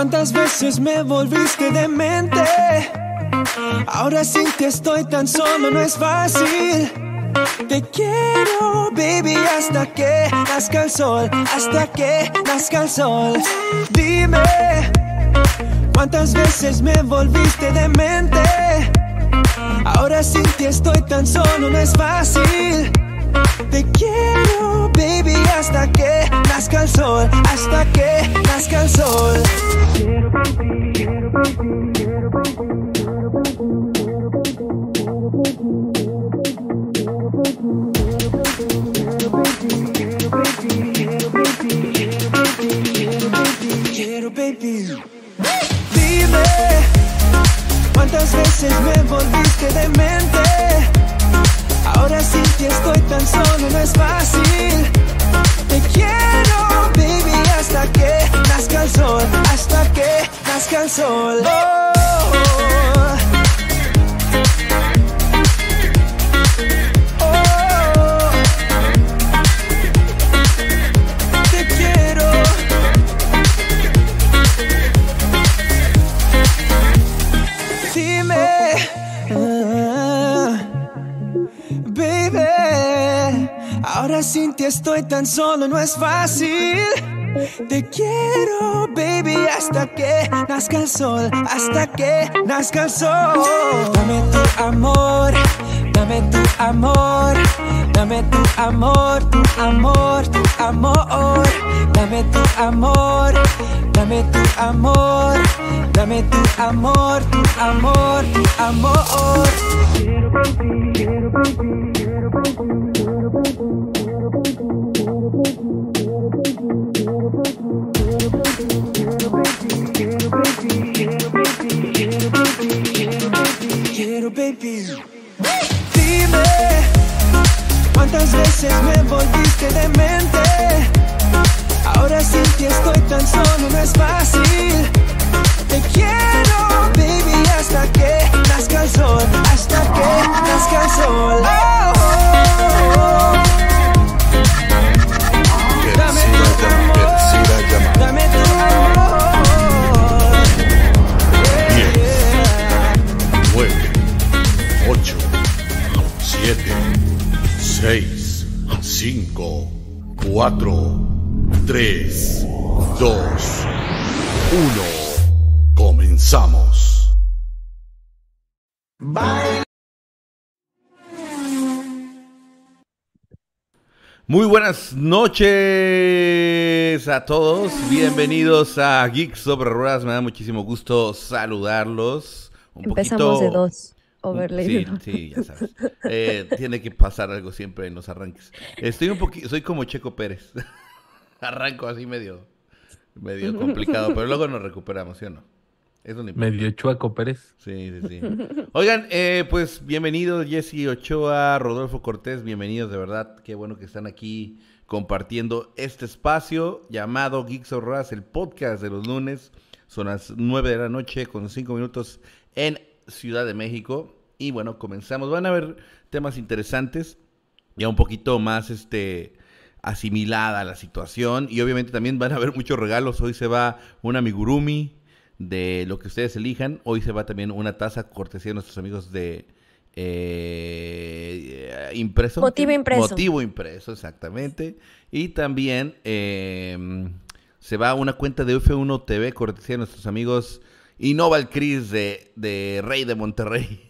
¿cuántas veces me volviste demente? Ahora sí que estoy tan solo, no es fácil. Te quiero, baby, hasta que nazca el sol, hasta que nazca el sol. Dime, ¿cuántas veces me volviste demente? Ahora sin ti estoy tan solo, no es fácil. Quiero, hasta que nazca el sol, hasta que nazca el sol. Quiero, baby. Dime, ¿cuántas veces me volviste demente? Ahora sin ti estoy tan solo, no es fácil. Hasta que nazca el sol. Oh, oh, te quiero. Dime, baby, ahora sin ti estoy tan solo, no es fácil. Te quiero, baby, hasta que nazca el sol, hasta que nazca el sol. Dame tu amor, dame tu amor, dame tu amor, tu amor, tu amor. Dame tu amor, dame tu amor, dame tu amor, tu amor, tu amor. Quiero, baby. Dime, ¿cuántas veces me volviste demente? Ahora sin ti estoy tan solo, no es fácil. Te quiero, baby, hasta que nazca el sol, hasta que nazca el sol. Oh, oh, oh. 6, 5, 4, 3, 2, 1. Comenzamos. Bailar. Muy buenas noches a todos. Bienvenidos a Geeks sobre Ruedas. Me da muchísimo gusto saludarlos. Un Empezamos poquito- de dos. Overlay. Sí, sí, ya sabes. Eh, tiene que pasar algo siempre en los arranques. Estoy un poquito, soy como Checo Pérez. Arranco así medio, medio complicado, pero luego nos recuperamos, ¿sí o no? Eso no. Medio chueco Pérez. Sí, sí, sí. Oigan, eh, pues bienvenidos Jesse Ochoa, Rodolfo Cortés, bienvenidos de verdad. Qué bueno que están aquí compartiendo este espacio llamado Geeks of Ras, el podcast de los lunes. Son las 9 de la noche con 5 minutos en Ciudad de México. Y bueno, comenzamos. Van a haber temas interesantes, ya un poquito más este asimilada la situación. Y obviamente también van a haber muchos regalos. Hoy se va una amigurumi de lo que ustedes elijan. Hoy se va también una taza cortesía de nuestros amigos de eh, impreso. Motivo impreso. Motivo impreso, exactamente. Y también eh, se va una cuenta de F1 TV cortesía de nuestros amigos Innoval Cris de, de Rey de Monterrey.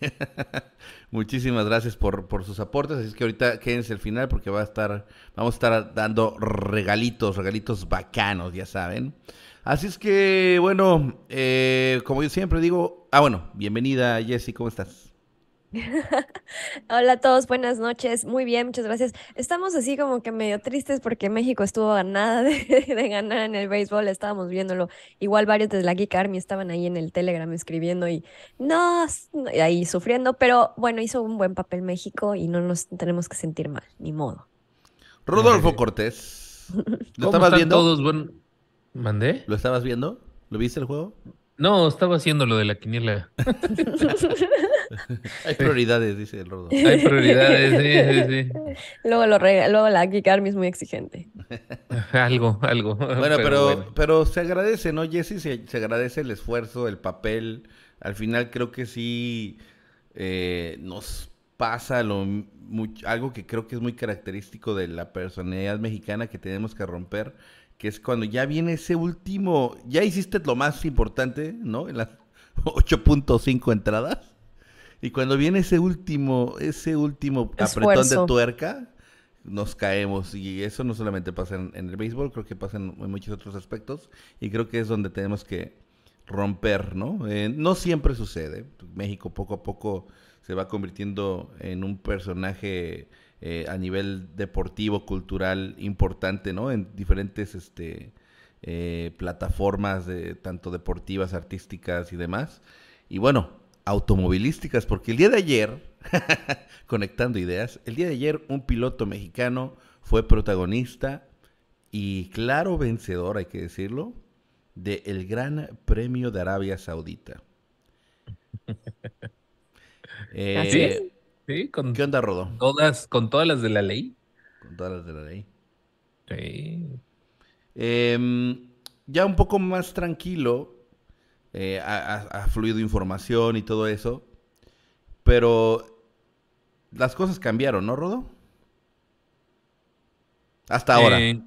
Muchísimas gracias por, por sus aportes. Así es que ahorita quédense al final porque va a estar, vamos a estar dando regalitos, regalitos bacanos, ya saben. Así es que, bueno, eh, como yo siempre digo, ah, bueno, bienvenida Jessy, ¿cómo estás? Hola a todos, buenas noches. Muy bien, muchas gracias. Estamos así como que medio tristes porque México estuvo a nada de, de ganar en el béisbol, estábamos viéndolo. Igual varios de la Geek Army estaban ahí en el Telegram escribiendo y no, ahí sufriendo, pero bueno, hizo un buen papel México y no nos tenemos que sentir mal, ni modo. Rodolfo Cortés. ¿Lo ¿Cómo estabas están viendo? todos? Bueno, ¿Mandé? ¿Lo estabas viendo? ¿Lo viste el juego? No, estaba haciendo lo de la quiniela. Hay prioridades, dice el Rodo. Hay prioridades, sí, sí, Luego, lo rega- luego la Army es muy exigente. sí. Algo, algo. Bueno, pero, bueno. pero se agradece, ¿no, Jesse? Se, se agradece el esfuerzo, el papel. Al final creo que sí eh, nos pasa lo, much- algo que creo que es muy característico de la personalidad mexicana que tenemos que romper, que es cuando ya viene ese último, ya hiciste lo más importante, ¿no? En las 8.5 entradas. Y cuando viene ese último, ese último apretón de tuerca, nos caemos. Y eso no solamente pasa en, en el béisbol, creo que pasa en, en muchos otros aspectos. Y creo que es donde tenemos que romper, ¿no? Eh, no siempre sucede. México poco a poco se va convirtiendo en un personaje eh, a nivel deportivo, cultural, importante, ¿no? En diferentes este, eh, plataformas, de, tanto deportivas, artísticas y demás. Y bueno, automovilísticas, porque el día de ayer, conectando ideas, el día de ayer un piloto mexicano fue protagonista y claro vencedor, hay que decirlo, del Gran Premio de Arabia Saudita. Eh, Así es. Sí, con ¿Qué onda, Rodo? todas, con todas las de la ley. Con todas las de la ley. Sí. Em, ya un poco más tranquilo, eh, ha, fluido información y todo eso, pero las cosas cambiaron, ¿no, Rodo? Hasta ahora. Eh,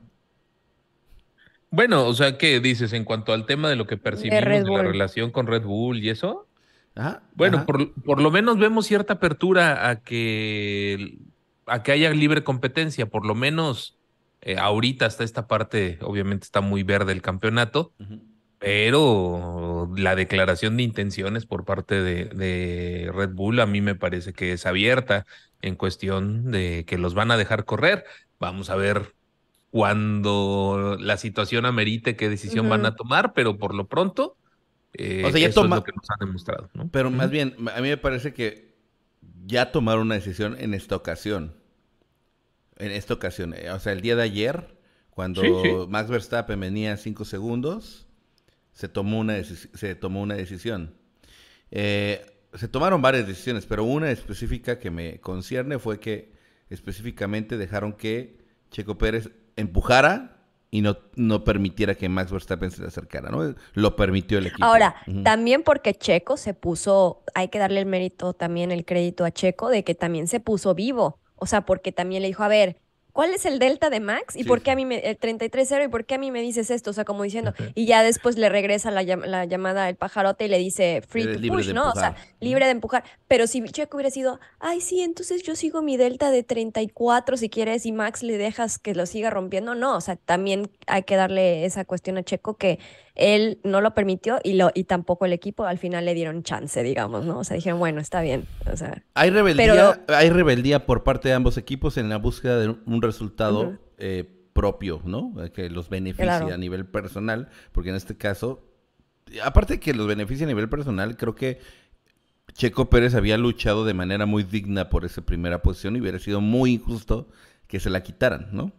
bueno, o sea, ¿qué dices en cuanto al tema de lo que percibimos de, la relación con Red Bull y eso? Ajá, Bueno, ajá. por, por lo menos vemos cierta apertura a que, a que haya libre competencia, por lo menos eh, ahorita hasta esta parte, obviamente está muy verde el campeonato, pero la declaración de intenciones por parte de, de Red Bull a mí me parece que es abierta en cuestión de que los van a dejar correr. Vamos a ver cuando la situación amerite qué decisión van a tomar, pero por lo pronto, eh, O sea, ya eso toma- es lo que nos han demostrado, ¿no? Pero más bien, a mí me parece que ya tomaron una decisión en esta ocasión. En esta ocasión. eh, O sea, el día de ayer, cuando Sí, sí. Max Verstappen venía 5 segundos, se tomó una, se tomó una decisión. Eh, se tomaron varias decisiones, pero una específica que me concierne fue que específicamente dejaron que Checo Pérez empujara y no, no permitiera que Max Verstappen se le acercara, ¿no? Lo permitió el equipo. Ahora, también porque Checo se puso, hay que darle el mérito también, el crédito a Checo de que también se puso vivo. O sea, porque también le dijo, a ver, ¿cuál es el delta de Max? ¿Y Sí, por qué a mí me, el 33-0 y por qué a mí me dices esto? O sea, como diciendo, y ya después le regresa la, la llamada al pajarote y le dice free to push, ¿no? O sea, libre de empujar. Pero si Checo hubiera sido, ay, sí, entonces yo sigo mi delta de 34 si quieres y Max le dejas que lo siga rompiendo, no. O sea, también hay que darle esa cuestión a Checo que él no lo permitió y, lo, y tampoco el equipo al final le dieron chance, digamos, ¿no? O sea, dijeron, bueno, está bien. O sea, Hay rebeldía, Pero- hay rebeldía por parte de ambos equipos en la búsqueda de un resultado eh, propio, ¿no? Eh, Que los beneficie Claro. a nivel personal, porque en este caso, aparte de que los beneficia a nivel personal, creo que Checo Pérez había luchado de manera muy digna por esa primera posición y hubiera sido muy injusto que se la quitaran, ¿no?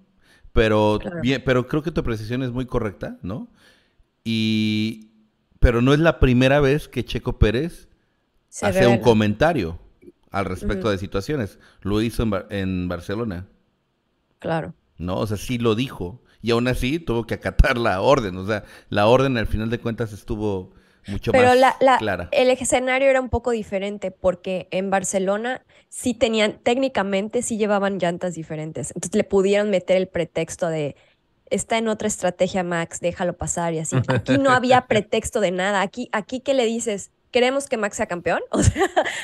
Pero, Claro. bien, pero creo que tu apreciación es muy correcta, ¿no? Y, pero no es la primera vez que Checo Pérez se hace un comentario al respecto de situaciones. Lo hizo en, Bar- en Barcelona. Claro. ¿no? O sea, sí lo dijo. Y aún así tuvo que acatar la orden. O sea, la orden al final de cuentas estuvo mucho Pero más la, la- clara. el escenario era un poco diferente porque en Barcelona sí tenían, técnicamente sí llevaban llantas diferentes. Entonces le pudieron meter el pretexto de, está en otra estrategia Max, déjalo pasar y así. Aquí no había pretexto de nada. Aquí, aquí ¿qué le dices? ¿Queremos que Max sea campeón? O sea,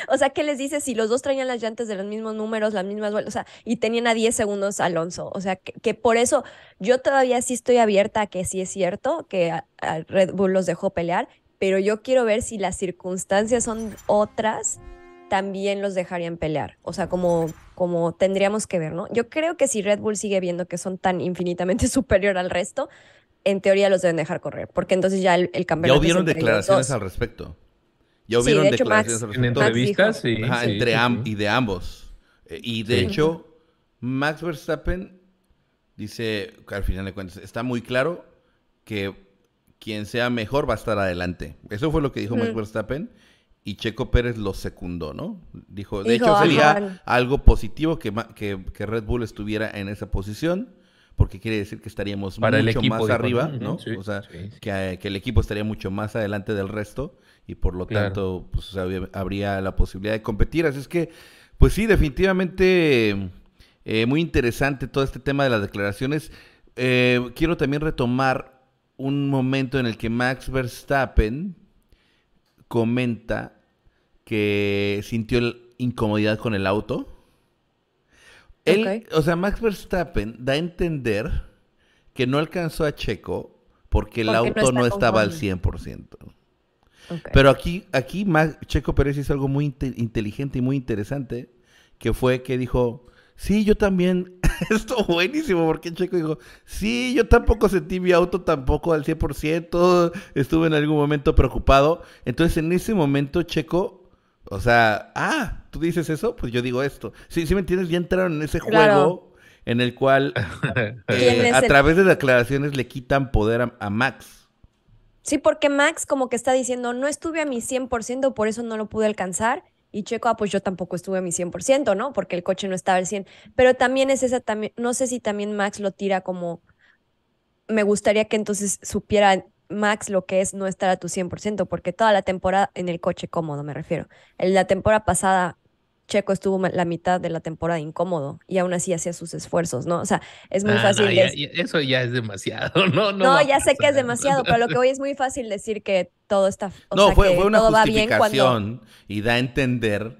o sea, ¿qué les dices si los dos traían las llantas de los mismos números, las mismas vueltas? O sea, y tenían a 10 segundos Alonso. O sea, que, que por eso yo todavía sí estoy abierta a que sí es cierto que a- a Red Bull los dejó pelear, pero yo quiero ver si las circunstancias son otras, también los dejarían pelear. O sea, como, como tendríamos que ver, ¿no? Yo creo que si Red Bull sigue viendo que son tan infinitamente superior al resto, en teoría los deben dejar correr, porque entonces ya el, el Ya campeonato hubieron declaraciones dos. al respecto. Ya Sí, hubieron de hecho, declaraciones Max- al respecto. Entrevistas, sí. Ajá, sí, entre sí, am- sí. y de ambos. Eh, Y de Sí. hecho, Max Verstappen dice, que al final de cuentas, está muy claro que quien sea mejor va a estar adelante. Eso fue lo que dijo Max Mm. Verstappen y Checo Pérez lo secundó, ¿no? Dijo, de Dijo, hecho sería ajá. algo positivo que, ma- que, que Red Bull estuviera en esa posición. Porque quiere decir que estaríamos Para el mucho equipo, más dijo, arriba, ¿no? o sea, sí, sí. Que, que el equipo estaría mucho más adelante del resto y por lo Claro. tanto pues, o sea, había- habría la posibilidad de competir. Así es que, pues sí, definitivamente eh, muy interesante todo este tema de las declaraciones. Eh, quiero también retomar un momento en el que Max Verstappen comenta que sintió incomodidad con el auto. Él, o sea, Max Verstappen da a entender que no alcanzó a Checo porque el Porque auto no estaba al conforme. 100%. Ok. Pero aquí, aquí Max- Checo Pérez hizo algo muy inte- inteligente y muy interesante, que fue que dijo, sí, yo también, esto buenísimo, porque Checo dijo, sí, yo tampoco sentí mi auto tampoco al 100%, estuve en algún momento preocupado. Entonces en ese momento Checo, o sea, ah, tú dices eso, pues yo digo esto. Sí, sí me entiendes, ya entraron en ese Claro. juego en el cual ¿Quién eh, a el- través de declaraciones le quitan poder a, a Max. Sí, porque Max como que está diciendo, no estuve a mi 100%, por eso no lo pude alcanzar. Y Checo, ah, pues yo tampoco estuve a mi 100%, ¿no? Porque el coche no estaba al 100. Pero también es esa, también, no sé si también Max lo tira como, me gustaría que entonces supiera Max lo que es no estar a tu 100%, porque toda la temporada, en el coche cómodo me refiero, en la temporada pasada Checo estuvo la mitad de la temporada incómodo y aún así hacía sus esfuerzos, ¿no? O sea, es muy Ah, no, fácil ya- ya- eso ya es demasiado, no, no. no, ya sé que es demasiado, pero lo que voy es muy fácil decir que todo está, o no, sea, fue, que fue una todo va bien cuando justificación y da a entender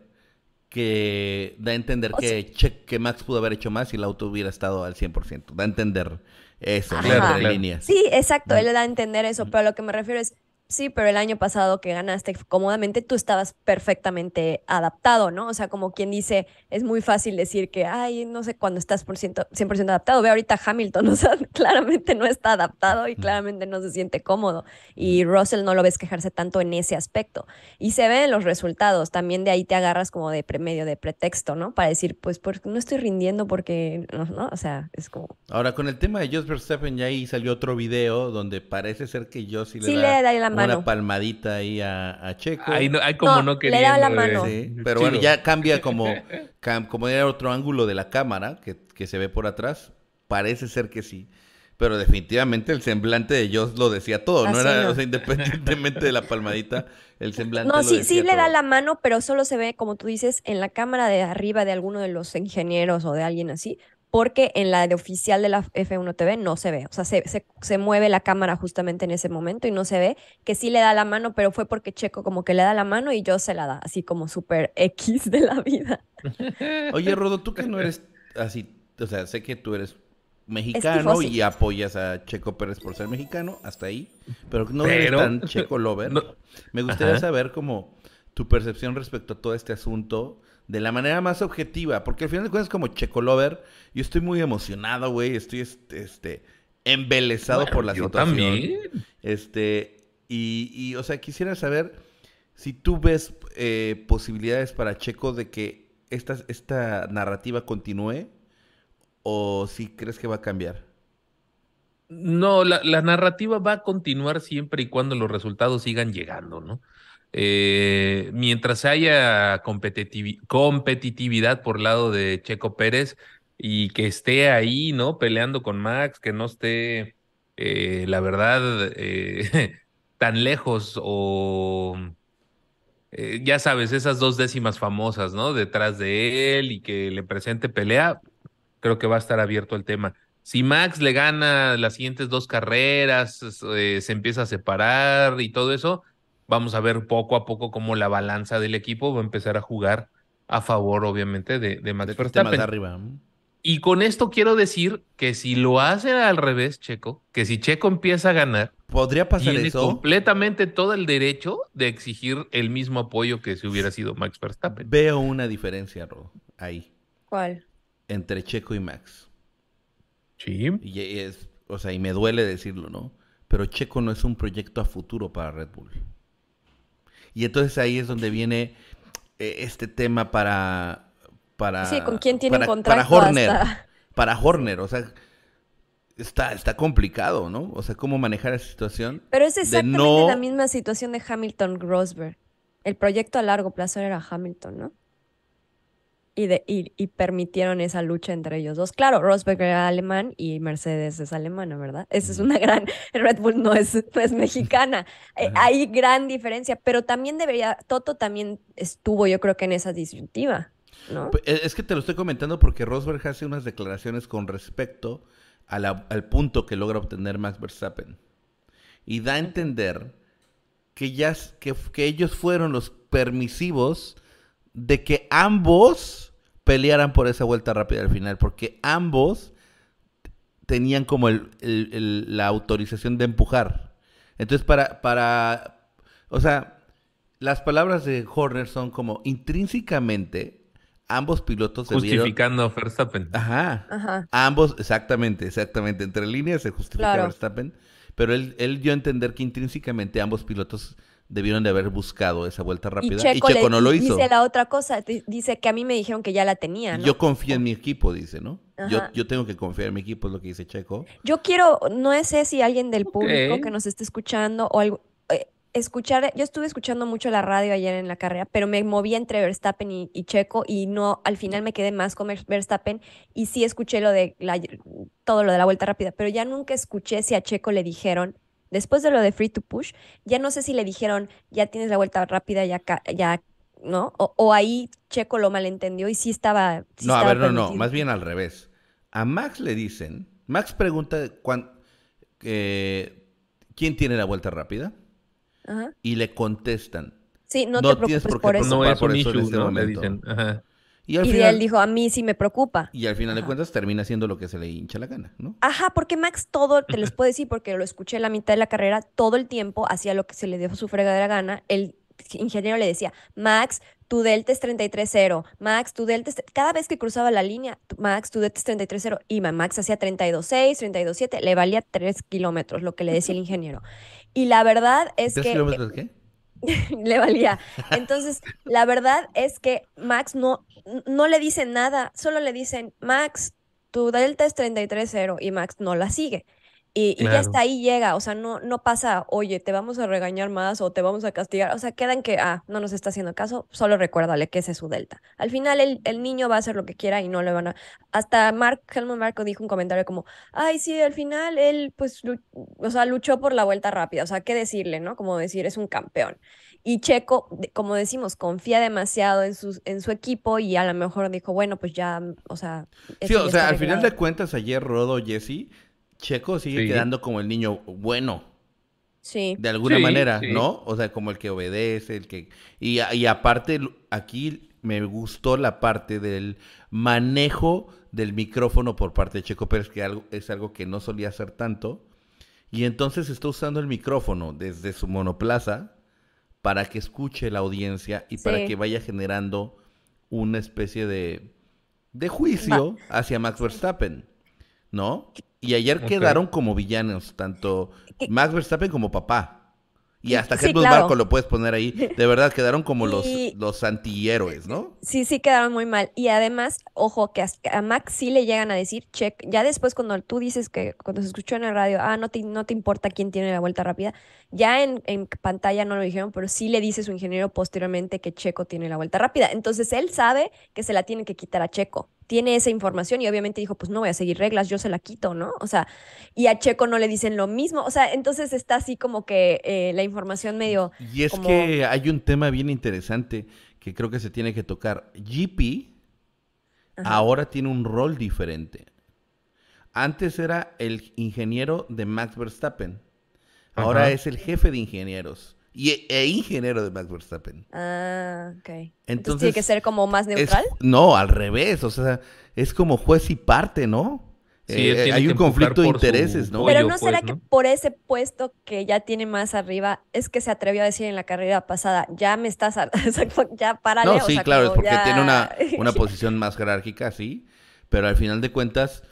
que da a entender O que, Che- que Max pudo haber hecho más y el auto hubiera estado al 100%. Da a entender eso, ¿no? Claro. líneas. Sí, exacto, él le da a entender eso, pero lo que me refiero es, sí, pero el año pasado que ganaste cómodamente, tú estabas perfectamente adaptado, ¿no? O sea, como quien dice, es muy fácil decir que, ay, no sé cuándo estás por ciento, 100% adaptado. Ve ahorita Hamilton, o sea, claramente no está adaptado y claramente no se siente cómodo. Y Russell no lo ves quejarse tanto en ese aspecto. Y se ve en los resultados, también de ahí te agarras como de pre- medio de pretexto, ¿no? Para decir, pues, porque no estoy rindiendo porque, no, ¿no? O sea, es como... Ahora, con el tema de Jos Verstappen, ya ahí salió otro video donde parece ser que yo sí le Sí da le da la una palmadita ahí a, a Checo. Ahí, no, ahí como No, no, le queriendo. da la mano. Sí, pero bueno, ya cambia como, cam- como era otro ángulo de la cámara que, que se ve por atrás. Parece ser que sí. Pero definitivamente el semblante de Joss lo decía todo, ¿no? Era, no. o sea, independientemente de la palmadita, el semblante No, lo sí, decía sí le da todo. la mano, pero solo se ve, como tú dices, en la cámara de arriba de alguno de los ingenieros o de alguien así, porque en la de oficial de la F1 TV no se ve. O sea, se, se, se mueve la cámara justamente en ese momento y no se ve que sí le da la mano, pero fue porque Checo como que le da la mano y yo se la da, así como súper X de la vida. Oye, Rodo, tú que no eres así, o sea, sé que tú eres mexicano y apoyas a Checo Pérez por ser mexicano, hasta ahí, pero no eres tan Checo lover. No. Me gustaría Ajá. saber como tu percepción respecto a todo este asunto de la manera más objetiva, porque al final de cuentas como Checo lover, yo estoy muy emocionado, güey, estoy este, este embelesado Bueno, por la yo situación. también. Este, y, y, o sea, quisiera saber si tú ves eh, posibilidades para Checo de que esta, esta narrativa continúe o si crees que va a cambiar. No, la, la narrativa va a continuar siempre y cuando los resultados sigan llegando, ¿no? Eh, mientras haya competitivi- competitividad por lado de Checo Pérez, y que esté ahí, ¿no? Peleando con Max, que no esté, eh, la verdad, eh, tan lejos o ya sabes, esas dos décimas famosas, ¿no? Detrás de él y que le presente pelea, creo que va a estar abierto el tema. Si Max le gana las siguientes dos carreras, se empieza a separar y todo eso, vamos a ver poco a poco cómo la balanza del equipo va a empezar a jugar a favor, obviamente, de, de Max De que esté más Verstappen. arriba. Y con esto quiero decir que si lo hace al revés, Checo, que si Checo empieza a ganar, ¿Podría pasar tiene eso? completamente todo el derecho de exigir el mismo apoyo que si hubiera sido Max Verstappen. Veo una diferencia, Ro, ahí, ¿Cuál? entre Checo y Max. Sí. Y es, o sea, y me duele decirlo, ¿no? Pero Checo no es un proyecto a futuro para Red Bull. Y entonces ahí es donde viene eh, este tema para para Sí, ¿con quién tiene un para, contrato para Horner, hasta- para Horner, o sea, está está complicado, ¿no? O sea, cómo manejar esa situación. Pero es exactamente no- la misma situación de Hamilton Rosberg. El proyecto a largo plazo era Hamilton, ¿no? Y, de, y, y permitieron esa lucha entre ellos dos. Claro, Rosberg era alemán y Mercedes es alemana, ¿verdad? Esa es una gran... Red Bull no es, no es mexicana. Eh, hay gran diferencia, pero también debería... Toto también estuvo, yo creo que en esa disyuntiva, ¿no? Pe- Es que te lo estoy comentando porque Rosberg hace unas declaraciones con respecto a la- al punto que logra obtener Max Verstappen. Y da a entender que, ya, que, que ellos fueron los permisivos de que ambos pelearan por esa vuelta rápida al final, porque ambos tenían como el- el- el- la autorización de empujar. Entonces, para, para, o sea, las palabras de Horner son como intrínsecamente ambos pilotos debieron... Justificando a Verstappen. Ajá. Ajá. Ambos, exactamente, exactamente. Entre líneas se justifica Claro. Verstappen, pero él, él dio a entender que intrínsecamente ambos pilotos debieron de haber buscado esa vuelta rápida y Checo, Checo, le no lo hizo. dice la otra cosa, di- dice que a mí me dijeron que ya la tenía, ¿no? Yo confío en mi equipo, dice, ¿no? Yo, tengo que confiar en mi equipo, es lo que dice Checo. Yo quiero, no sé si alguien del público que nos esté escuchando o algo, eh, escuchar, yo estuve escuchando mucho la radio ayer en la carrera, pero me moví entre Verstappen y, y Checo y no, al final me quedé más con Ver- Verstappen y sí escuché lo de la, todo lo de la vuelta rápida, pero ya nunca escuché si a Checo le dijeron, después de lo de Free to Push, ya no sé si le dijeron, ya tienes la vuelta rápida, ya, ca- ya, ¿no? O, o ahí Checo lo malentendió y sí estaba, sí no, a ver, no, no, más bien al revés. A Max le dicen, Max pregunta cuán- eh, quién tiene la vuelta rápida Ajá. y le contestan. Sí, no, No te tienes preocupes por qué por eso. No es por un eso en este ¿no? Le momento. dicen. Ajá. Y al Y final, él dijo, a mí sí me preocupa. y al final de cuentas termina haciendo lo que se le hincha la gana, ¿no? Ajá, porque Max todo, te les puedo decir, porque lo escuché la mitad de la carrera, todo el tiempo hacía lo que se le dio su fregadera gana. El ingeniero le decía, Max, tu delta es 33.0, Max, tu delta es... Cada vez que cruzaba la línea, Max, tu delta es 33.0, y ma- Max hacía 32.6, 32.7, le valía 3 kilómetros, lo que le decía el ingeniero. Y la verdad es ¿Tres que... kilómetros qué? le valía. Entonces, la verdad es que Max no, no le dicen nada, solo le dicen, Max, tu delta es 33.0 y Max no la sigue. Y, y ya hasta ahí llega, o sea, no, no pasa, oye, te vamos a regañar más o te vamos a castigar, o sea, quedan que, ah, no nos está haciendo caso, solo recuérdale que ese es su delta. Al final el, el niño va a hacer lo que quiera y no le van a... Hasta Mark, Helmut Marco dijo un comentario como, ay, sí, al final él, pues, o sea, luchó por la vuelta rápida, o sea, ¿qué decirle, no? Como decir, es un campeón. Y Checo, como decimos, confía demasiado en, sus, en su equipo y a lo mejor dijo, bueno, pues ya, o sea... Sí, o sea, al final arreglado". de cuentas, ayer Rodo, Jesse, Checo sigue Sí. quedando como el niño bueno, Sí, de alguna Sí, manera, sí. ¿no? O sea, como el que obedece, el que... Y, y aparte, aquí me gustó la parte del manejo del micrófono por parte de Checo Pérez, que algo, es algo que no solía hacer tanto. Y entonces está usando el micrófono desde su monoplaza para que escuche la audiencia y para que vaya generando una especie de, de juicio hacia Max Verstappen, ¿no? Y ayer quedaron como villanos, tanto Que- Max Verstappen como papá. Y hasta sí, Helmut claro. Marko lo puedes poner ahí. De verdad, quedaron como los, Y- los antihéroes, ¿no? Sí, sí quedaron muy mal. Y además, ojo, que a Max sí le llegan a decir, check, ya después cuando tú dices que cuando se escuchó en el radio, ah, no te, no te importa quién tiene la vuelta rápida, ya en, en pantalla no lo dijeron, pero sí le dice su ingeniero posteriormente que Checo tiene la vuelta rápida. Entonces él sabe que se la tiene que quitar a Checo. Tiene esa información y obviamente dijo, pues no voy a seguir reglas, yo se la quito, ¿no? O sea, y a Checo no le dicen lo mismo, o sea, entonces está así como que eh, la información medio... Y es como- que hay un tema bien interesante que creo que se tiene que tocar. GP Ajá. ahora tiene un rol diferente. Antes era el ingeniero de Max Verstappen. Ahora Ajá. es el jefe de ingenieros y, e ingeniero de Max Verstappen. Ah, ok. Entonces, Entonces, tiene que ser como más Es- neutral. no, al revés. O sea, es como juez y parte, ¿no? Sí, Eh, hay que un conflicto de su intereses, ¿no? Pero no será pues, que ¿no? por ese puesto que ya tiene más arriba es que se atrevió a decir en la carrera pasada, ya me estás, a- ya párale. No, o sí, sea, claro, es porque ya- tiene una, una posición más jerárquica, sí, pero al final de cuentas,